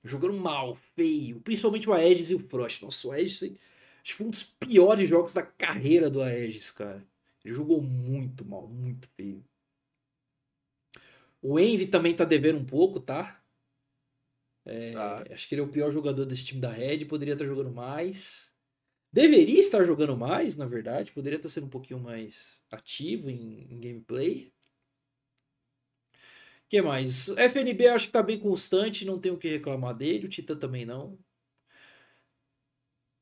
Jogando mal, feio. Principalmente o Aegis e o Frost. Nossa, o Aegis acho que foi um dos piores jogos da carreira do Aegis, cara. Ele jogou muito mal, muito feio. O Envy também tá devendo um pouco, tá? É, Tá. Acho que ele é o pior jogador desse time da Red. Poderia estar jogando mais. Deveria estar jogando mais, na verdade. Poderia estar sendo um pouquinho mais ativo em, em gameplay. O que mais? FNB acho que tá bem constante, não tenho o que reclamar dele. O Titã também não.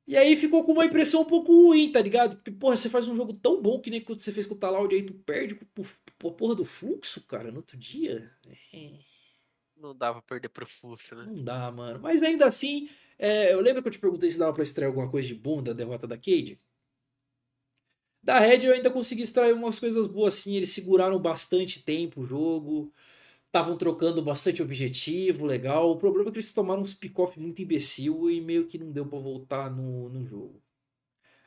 E aí ficou com uma impressão um pouco ruim, tá ligado? Porque, porra, você faz um jogo tão bom que nem quando você fez com o Talaud, aí tu perde pro, pro porra do fluxo, cara, no outro dia. É. Não dá pra perder pro Fluxo, né? Não dá, mano. Mas ainda assim, é, eu lembro que eu te perguntei se dava pra extrair alguma coisa de bom da derrota da Cade. Da Red eu ainda consegui extrair umas coisas boas assim. Eles seguraram bastante tempo o jogo. Estavam trocando bastante objetivo, legal. O problema é que eles tomaram uns pick-off muito imbecil e meio que não deu pra voltar no, no jogo.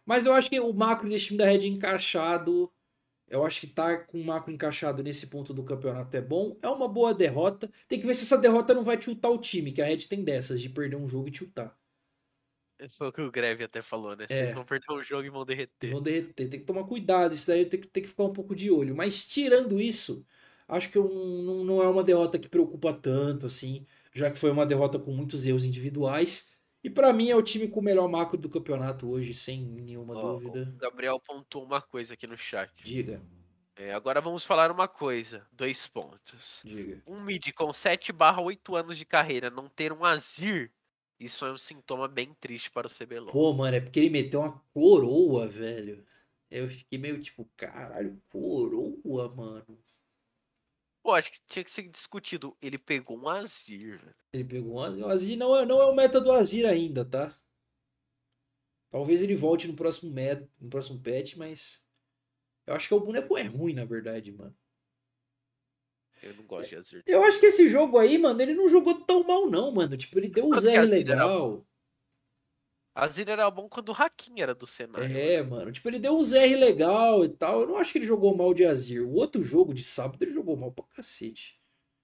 Mas eu acho que o macro desse time da Red encaixado. Eu acho que tá com o macro encaixado nesse ponto do campeonato é bom. É uma boa derrota. Tem que ver se essa derrota não vai tiltar o time, que a Red tem dessas, de perder um jogo e tiltar. Foi o que o Greve até falou, né? É. Vocês vão perder o jogo e vão derreter. Vão derreter. Tem que tomar cuidado. Isso daí tem que, tem que ficar um pouco de olho. Mas tirando isso, acho que um- não, é uma derrota que preocupa tanto, assim. Já que foi uma derrota com muitos erros individuais. E pra mim é o time com o melhor macro do campeonato hoje, sem nenhuma Ó, dúvida. O Gabriel pontuou uma coisa aqui no chat. Diga, É, agora vamos falar uma coisa. Dois pontos. diga. Um mid com 7 barra 8 anos de carreira não ter um Azir, isso é um sintoma bem triste para o CBLOL. Pô, mano, é porque ele meteu uma coroa, velho. Eu fiquei meio tipo, caralho, coroa, mano. Pô, acho que tinha que ser discutido. Ele pegou um Azir, velho. Ele pegou um Azir. O Azir não é, não é o meta do Azir ainda, tá? Talvez ele volte no próximo meta, no próximo patch, mas. Eu acho que o boneco é ruim, na verdade, mano. Eu não gosto de Azir. Eu acho que esse jogo aí, mano, ele não jogou tão mal, não, mano. Tipo, ele deu um era legal. Azir era bom quando o Hakim era do cenário. É, mano. Tipo, ele deu um ZR legal e tal. Eu não acho que ele jogou mal de Azir. O outro jogo de sábado ele jogou mal pra cacete.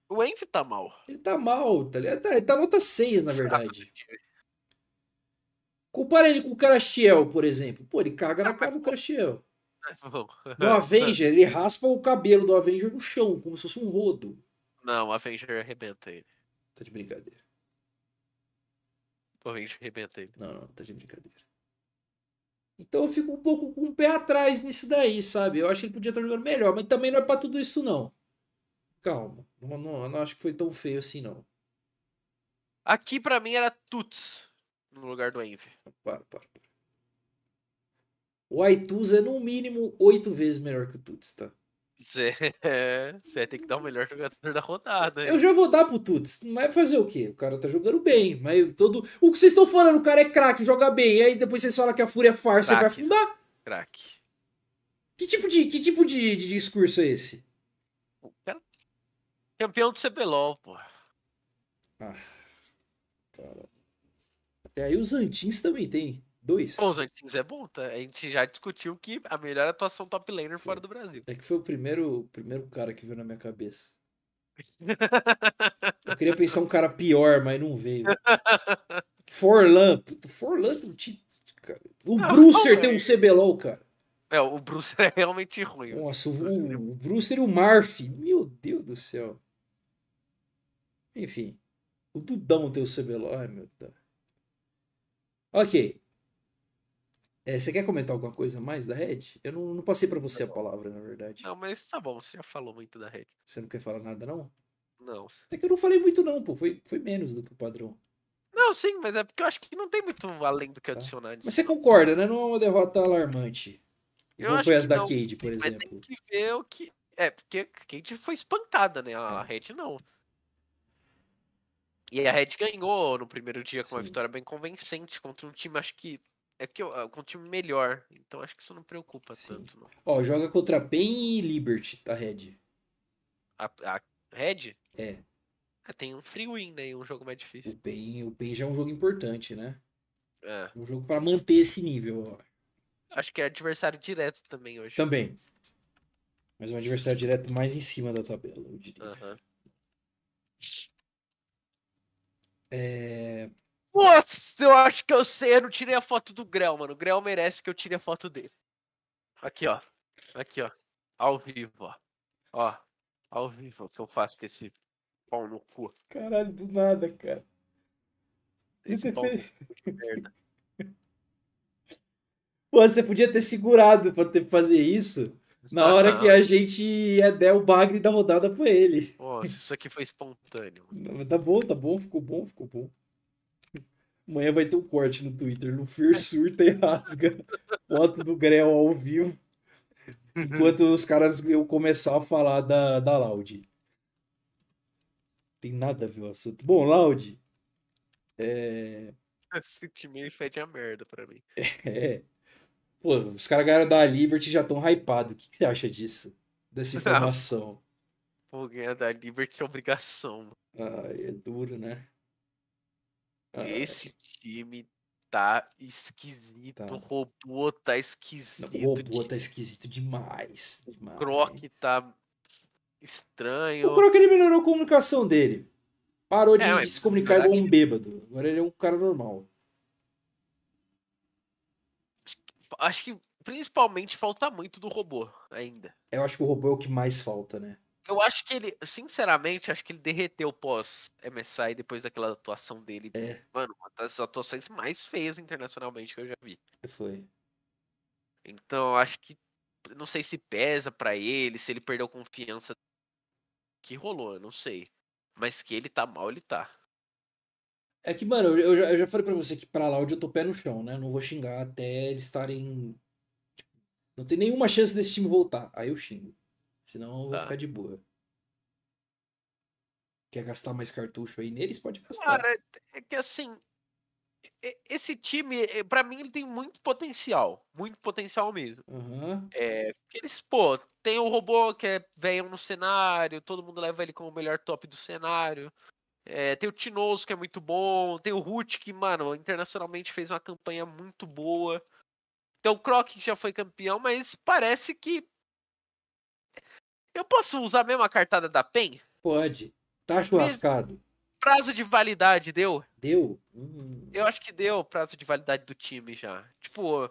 O Envy tá mal. Ele tá mal, tá ligado? Tá- Ele tá nota 6, na verdade. Compara ele com o Carastiel, por exemplo. Pô, ele caga na cara do Carastiel. No Avenger, ele raspa o cabelo do Avenger no chão, como se fosse um rodo. Não, o Avenger arrebenta ele. Tá de brincadeira. Avenger arrebenta ele. Não, não, tá de brincadeira. Então eu fico um pouco com o pé atrás nisso daí, sabe? Eu acho que ele podia estar jogando melhor, mas também não é pra tudo isso, não. Calma. Não, não, não acho que foi tão feio assim, não. Aqui pra mim era Tuts no lugar do Envy. Para, para, para. O Aituz é no mínimo oito vezes melhor que o Tuts, tá? Você vai ter que dar o melhor jogador da rodada. hein? Eu já vou dar pro Tuts. Mas fazer o quê? O cara tá jogando bem. Mas todo. O que vocês estão falando? O cara é craque, joga bem. E aí depois vocês falam que a Fúria é farsa e vai afundar. Craque. Que tipo de, que tipo de, de discurso é esse? Cara- Campeão do CBLOL, pô. Ah, cara. Até aí os Antins também tem. Dois. Pô, os Antins é bom, tá? A gente já discutiu que a melhor atuação top laner Foi. fora do Brasil. É que foi o primeiro, primeiro cara que veio na minha cabeça. Eu queria pensar um cara pior, mas não veio. Forlan. Puta, Forlan tem um título. Cara. O Não, Brucer não, tem um é. CBLOL, cara. É, o Bruce é realmente ruim. Nossa, o, o, o Brucer e o Marf. Meu Deus do céu. Enfim. O Dudão tem o CBLOL. Ai, meu Deus. Ok. É, você quer comentar alguma coisa mais da Red? Eu não, não passei pra você a palavra, na verdade. Não, mas tá bom, você já falou muito da rede. Você não quer falar nada, não? Não. Até que eu não falei muito, não, pô. Foi, foi menos do que o padrão. Não, sim, mas é porque eu acho que não tem muito além do que Tá. adicionar nisso. Mas você concorda, né? Não é uma derrota alarmante. Eu acho foi que as da não, Cade, por Mas exemplo. tem que ver o que. É, porque a Kate foi espancada, né? A É. Red não. E a Red ganhou no primeiro dia com uma Sim. vitória bem convincente contra um time, acho que. É que eu- com um time melhor. Então acho que isso não preocupa Sim. tanto, não. Ó, joga contra PEN e Liberty, a Red. A, a Red É, é, tem um free win, né? E um jogo mais difícil. o PEN, o PEN já é um jogo importante, né? É. Um jogo pra manter esse nível, ó. Acho que é adversário direto também hoje. Também. Mas é um adversário direto mais em cima da tabela, eu diria. Aham. É... Nossa, eu acho que eu sei. Eu não tirei a foto do Grell, mano. O Grell merece que eu tire a foto dele. Aqui, ó. Aqui, ó. Ao vivo, ó. Ó. Ao vivo o que eu faço com esse pau no cu. Caralho, do nada, cara. Esse pau no cu Pô, de merda. você podia ter segurado pra ter fazer isso na hora que a gente ia der o bagre da rodada pra ele. Nossa, isso aqui foi espontâneo. Tá bom, tá bom, ficou bom, ficou bom. Amanhã vai ter um corte no Twitter, no Fear surta e rasga foto do Grell ao vivo. Enquanto os caras eu começar a falar da, da Loud. Tem nada a ver o assunto. Bom, Loud. É. Esse time fede a merda pra mim. é. Pô, os caras ganharam da Liberty já estão hypados. O que, que você acha disso? Dessa informação? Vou ganhar da Liberty é obrigação. Ai, é duro, né? Esse time tá esquisito. Tá. O robô tá O esquisito. robô de- tá esquisito demais. demais. O Croc tá estranho. O Croc ele melhorou a comunicação dele. Parou de, É, mas se comunicar igual um bêbado. Agora ele é um cara normal. Acho que principalmente falta muito do robô ainda. Eu acho que o robô é o que mais falta, né? Eu acho que ele, sinceramente, acho que ele derreteu pós MSI depois daquela atuação dele. É. Mano, uma das atuações mais feias internacionalmente que eu já vi. Foi. Então, eu acho que não sei se pesa pra ele, se ele perdeu confiança que rolou, eu não sei. Mas que ele tá mal, ele tá. É que, mano, eu- já, eu já falei pra você que pra lá onde eu tô pé no chão, né? Não vou xingar até eles estarem. tipo, Não tem nenhuma chance desse time voltar. Aí eu xingo. Senão eu vou Tá. ficar de boa. Quer gastar mais cartucho aí neles? Pode gastar. Cara, é que assim, esse time, eh, pra mim, ele tem muito potencial. Muito potencial mesmo. Aham. É, porque eles, pô, tem o robô que é velho no cenário, todo mundo leva ele como o melhor top do cenário. É, tem o Tinoso, que é muito bom. Tem o Root, que, mano, internacionalmente fez uma campanha muito boa. Tem o Croc, que já foi campeão, mas parece que. Eu posso usar mesmo a cartada da PEN? Pode. Tá churrascado. Prazo de validade deu? Deu? Hum. Eu acho que deu o prazo de validade do time já. Tipo,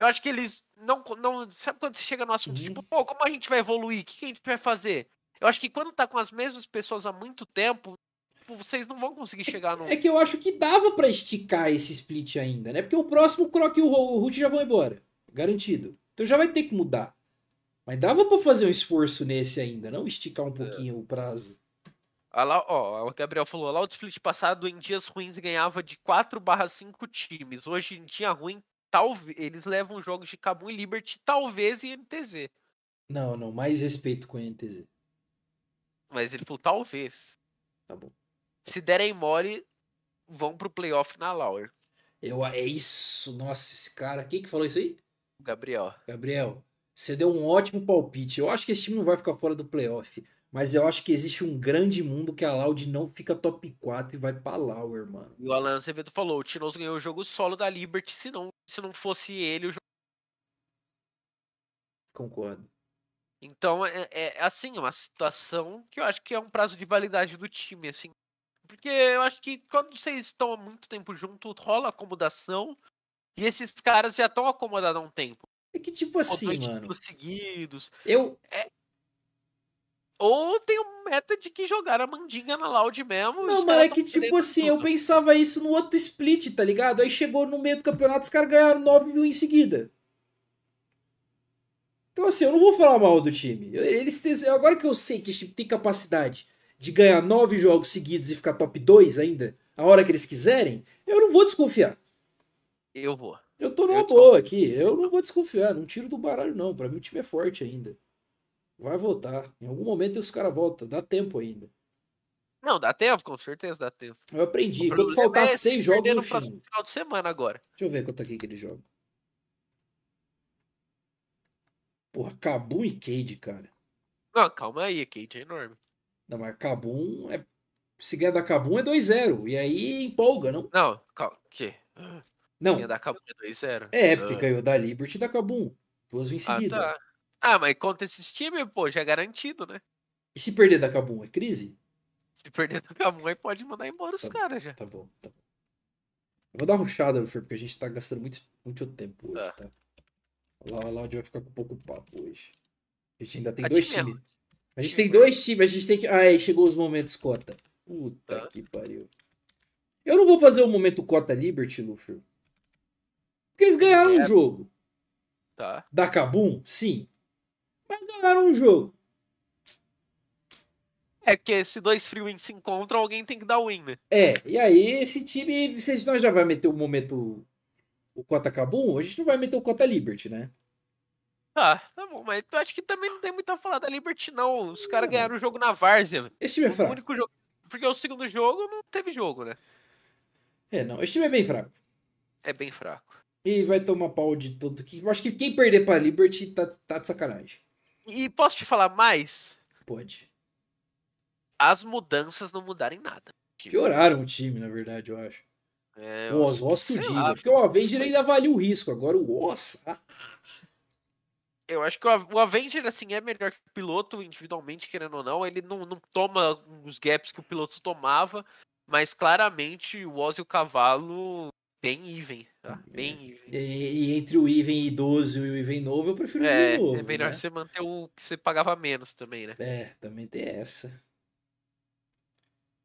eu acho que eles não. não sabe quando você chega no assunto, Uhum. tipo, pô, como a gente vai evoluir? O que, que a gente vai fazer? Eu acho que quando tá com as mesmas pessoas há muito tempo, tipo, vocês não vão conseguir chegar no. É que eu acho que dava pra esticar esse split ainda, né? Porque o próximo Croc e o Root já vão embora. Garantido. Então já vai ter que mudar. Mas dava pra fazer um esforço nesse ainda, não esticar um pouquinho o prazo. Ah lá, ó, o Gabriel falou, lá o split passado em dias ruins ganhava de 4 barra 5 times. Hoje em dia ruim, talvez. Eles levam jogos de Kabum e Liberty, talvez e NTZ. Não, não. Mais respeito com NTZ. Mas ele falou, talvez. Tá bom. Se derem mole, vão pro playoff na Lauer. Eu, é isso. Nossa, esse cara. Quem que falou isso aí? Gabriel. Gabriel, você deu um ótimo palpite. Eu acho que esse time não vai ficar fora do playoff. Mas eu acho que existe um grande mundo que a Loud não fica top 4 e vai pra Lauer, mano. E o Alan Acevedo falou, o Tinoso ganhou o jogo solo da Liberty, se não, se não fosse ele, o jogo... Concordo. Então, é, é assim, uma situação que eu acho que é um prazo de validade do time, assim. Porque eu acho que quando vocês estão há muito tempo junto, rola acomodação, e esses caras já estão acomodados há um tempo. É que tipo assim, mano. seguidos. Eu, Ou tem um meta de que jogaram a mandinga na Loud mesmo. Não, mas é que, tipo assim, eu tudo. pensava isso no outro split, tá ligado? Aí chegou no meio do campeonato, os caras ganharam 9 mil em seguida. Então, assim, eu não vou falar mal do time. Eles têm- agora que eu sei que esse time tem capacidade de ganhar 9 jogos seguidos e ficar top 2 ainda, a hora que eles quiserem, eu não vou desconfiar. Eu vou. Eu tô numa Eu boa aqui, eu não vou desconfiar, não tiro do baralho, não. Pra mim o time é forte ainda. Vai voltar. Em algum momento os caras voltam, dá tempo ainda. Não, dá tempo, com certeza dá tempo. Eu aprendi. O Quando faltar é se 6 jogos, no próximo final de semana agora. Deixa eu ver quanto aqui que ele joga. Porra, Kabum e Cade, cara. Não, calma aí, Kate é enorme. Não, mas Kabum é. Se ganhar da Kabum é 2-0. E aí empolga, não? Não, calma. Que? Não. Ia dar cabo de 2-0. É, porque Ah. ganhou da Liberty e da Kabum. Duas em Ah, seguida. tá. Ah, mas contra esses times, pô, já é garantido, né? E se perder da Cabum, é crise? Se perder da Cabum, aí pode mandar embora os Tá. caras já. Tá bom, tá bom. Eu vou dar uma rushada, Lufer, porque a gente tá gastando muito, muito tempo hoje, Tá. tá? Lá, lá onde vai ficar com pouco papo hoje. A gente ainda tem A dois time é times. A gente tem dois times, a gente tem que. Ah, aí chegou os momentos cota. Puta Tá. que pariu. Eu não vou fazer o momento cota Liberty, Lufer. Porque eles ganharam um É. jogo. Tá. Da Kabum, sim. Mas ganharam um jogo. É que se dois free wins se encontram, alguém tem que dar win, né? É, e aí esse time, se nós já vai meter o momento o Cota Kabum, a gente não vai meter o Cota Liberty, né? Tá, tá bom, mas eu acho que também não tem muito a falar da Liberty, não. Os caras ganharam o jogo na Várzea. Esse time é O fraco. único jogo. Porque o segundo jogo não teve jogo, né? É, não, esse time é bem fraco. É bem fraco. E vai tomar pau de todo que. Eu acho que quem perder pra Liberty tá, tá de sacanagem. E posso te falar mais? Pode. As mudanças não mudaram em nada. Pioraram o time, na verdade, eu acho. É, O eu Oz, acho o Oz que o diga. Porque o Avenger ainda avalia o risco. Agora o Oz. ah, Eu acho que o Avenger, assim, é melhor que o piloto, individualmente, querendo ou não. Ele não, não toma os gaps que o piloto tomava, mas claramente o Oz e o Cavalo bem even, tá? Bem even. E, e entre o Even idoso e o Even novo, eu prefiro o É, Even novo. é melhor né? você manter o que você pagava menos também, né? É, também tem essa.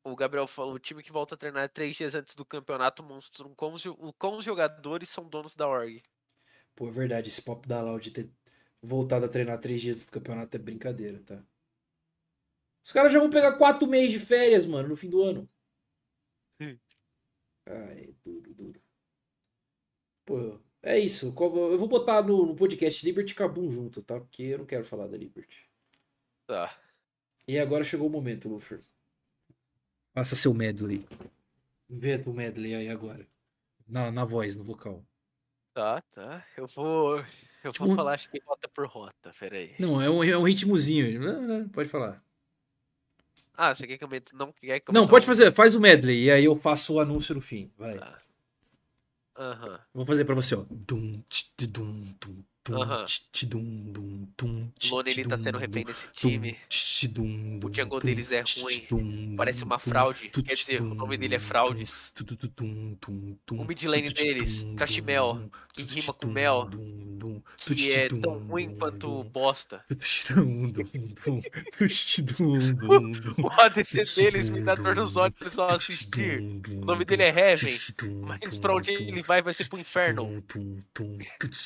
O Gabriel falou, o time que volta a treinar três dias antes do campeonato mostra um como os, como os jogadores são donos da org. Pô, é verdade, esse papo da Loud ter voltado a treinar três dias do campeonato é brincadeira, tá? Os caras já vão pegar quatro meses de férias, mano, no fim do ano. Hum. Ai, duro, duro. Pô, é isso. Eu vou botar no, no podcast Liberty e Kabum junto, tá? Porque eu não quero falar da Liberty. Tá. E agora chegou o momento, Lufer. Faça seu medley. Inventa o medley aí agora. Na, na voz, no vocal. Tá, tá. Eu vou. Eu vou Tipo- falar, acho que rota por rota, peraí. Não, é um, é um ritmozinho. Pode falar. Ah, você quer que eu meta. Não quer que eu Não, pode um- fazer, faz o medley e aí eu faço o anúncio no fim. Vai. Tá. Aham. Vou fazer pra você, ó. Dum, tch, dum, dum, Lone ele tá sendo refém desse time. O dum, deles é ruim. Parece uma fraude. Quer dizer, o nome dele é Fraudes. O mid lane deles, dum, Crash dum, Mel, dum, que rima com mel, Que é tão ruim quanto bosta. O ADC deles me dá dor nos olhos só assistir. O nome dele é Heaven. Mas pra onde ele vai, vai ser pro inferno.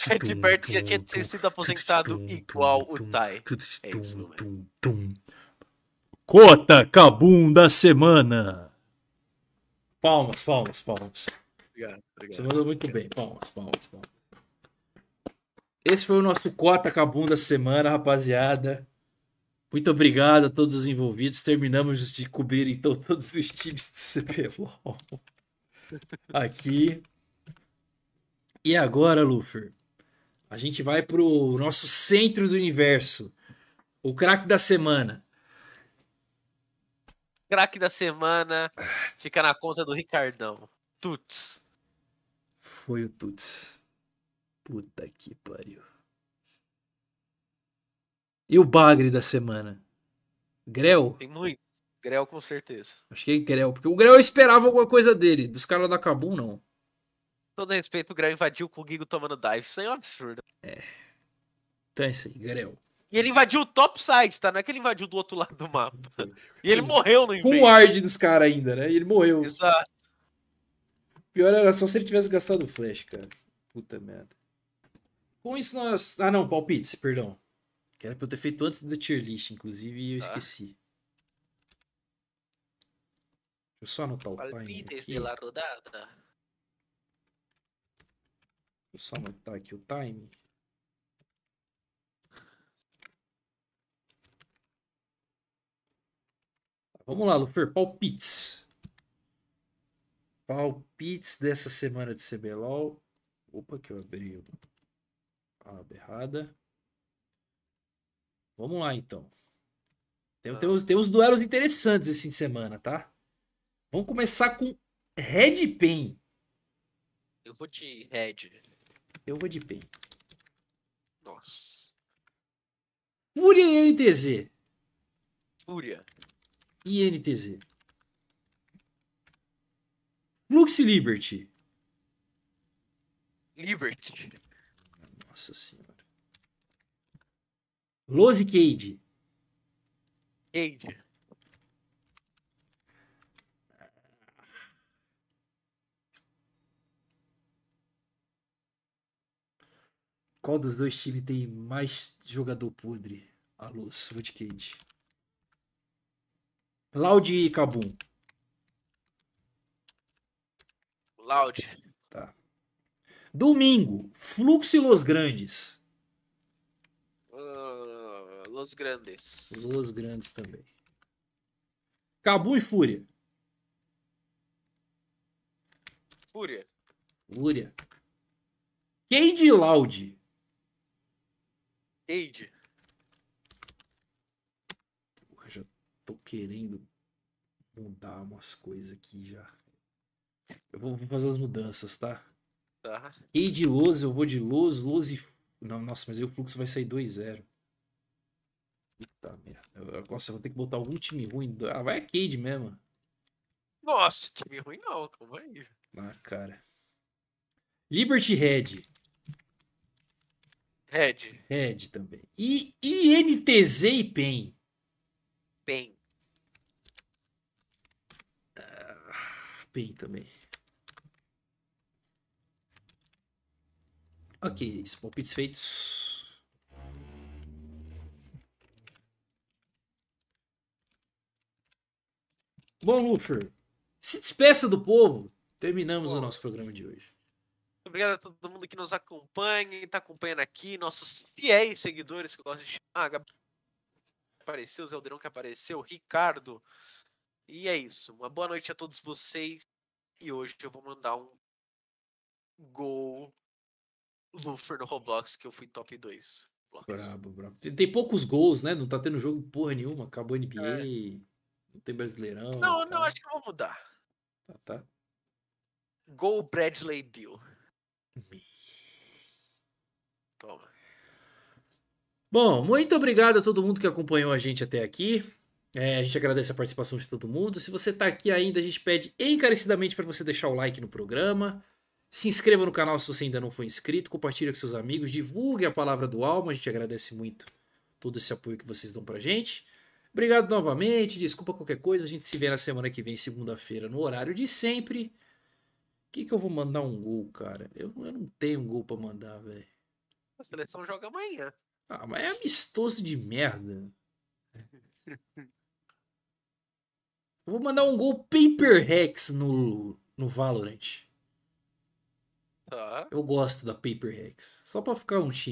Redbert já tinha sido aposentado igual o Tai. É isso. Cota Cabum da semana. Palmas, palmas, palmas. Obrigado, Você mandou muito bem. Palmas, palmas, palmas. Esse foi o nosso Cota Cabum da semana, rapaziada. Muito obrigado a todos os envolvidos. Terminamos de cobrir então todos os times do CBLOL aqui. E agora, Lufer, a gente vai pro nosso centro do universo. O craque da semana. Craque da semana fica na conta do Ricardão. Tuts. Foi o Tuts. Puta que pariu. E o Bagre da semana? Grell? Tem muito. Grell com certeza. Acho que é Grell, porque o Grell eu esperava alguma coisa dele. Dos caras da Kabum, não. Todo respeito, o Grell invadiu com o Gigo tomando dive. Isso aí é um absurdo. Então é isso aí, Grell. E ele invadiu o top side, tá? Não é que ele invadiu do outro lado do mapa. E ele morreu no Com invade. o ward dos caras ainda, né? E ele morreu. Exato. Pior era só se ele tivesse gastado flash, cara. Puta merda. Com isso nós. Ah, não, palpites, perdão. Que era pra eu ter feito antes da tier list, inclusive, e eu Tá. esqueci. Deixa eu só anotar o time. Palpites Aqui. de la rodada. Eu só anotar aqui o time. Vamos lá, Lufer. Palpites. Palpites dessa semana de CBLOL. Opa, que eu abri a aba errada. Vamos lá, então. Tem, tem, uns, tem uns duelos interessantes esse fim de semana, tá? Vamos começar com Red Pen. Eu vou de Red. Eu vou de Pen. Nossa. Fúria e NTZ. Fúria. E NTZ. Flux Liberty. Liberty. Nossa senhora. Los e Cade. Cade. Qual dos dois times tem mais jogador podre? A luz, vou de Cade. Loud e Kabum. Loud. Tá. Domingo, Fluxo e Los Grandes. Uh, Los Grandes. Los Grandes também. Cabu e Fúria. Fúria. Fúria. Cade e Loud. Cade. Porra, já tô querendo mudar umas coisas aqui já. Eu vou, vou fazer as mudanças, tá? Tá. Cade e Los, eu vou de Los, Los e... Não, nossa, mas aí o fluxo vai sair 2-0. Eita merda. Eu- Nossa, eu vou ter que botar algum time ruim. Ah, vai a Cade mesmo. Nossa, time ruim não, calma aí. Ah, cara. Liberty Red. Red. Red também. E INTZ e PEN. Bem. PEN também. Ok, palpites feitos. Bom, Lufer, se despeça do povo. Terminamos o Bom. nosso programa de hoje. Obrigado a todo mundo que nos acompanha e tá acompanhando aqui, nossos fiéis seguidores que eu gosto de chamar. Gabi apareceu, Zé Aldeirão que apareceu, Ricardo. E é isso. Uma boa noite a todos vocês. E hoje eu vou mandar um gol Lufer no Roblox, que eu fui top 2. Brabo, brabo. Tem, tem poucos gols, né? Não tá tendo jogo porra nenhuma. Acabou a NBA. Não tem Brasileirão. Não, tá, não, acho que eu vou mudar. Tá, tá. Gol Bradley Bill. Toma. Bom, muito obrigado a todo mundo que acompanhou a gente até aqui. É, a gente agradece a participação de todo mundo. Se você está aqui ainda, a gente pede encarecidamente para você deixar o like no programa. Se inscreva no canal se você ainda não for inscrito. Compartilhe com seus amigos. Divulgue a palavra do Alma. A gente agradece muito todo esse apoio que vocês dão pra gente. Obrigado novamente. Desculpa qualquer coisa. A gente se vê na semana que vem, segunda-feira, no horário de sempre. Que, que eu vou mandar um gol, cara? Eu, eu não tenho um gol pra mandar, velho. A seleção joga amanhã. Ah, mas é amistoso de merda. Eu vou mandar um gol Paper Rex no, no Valorant. Tá. Eu gosto da Paper Rex. Só pra ficar um time.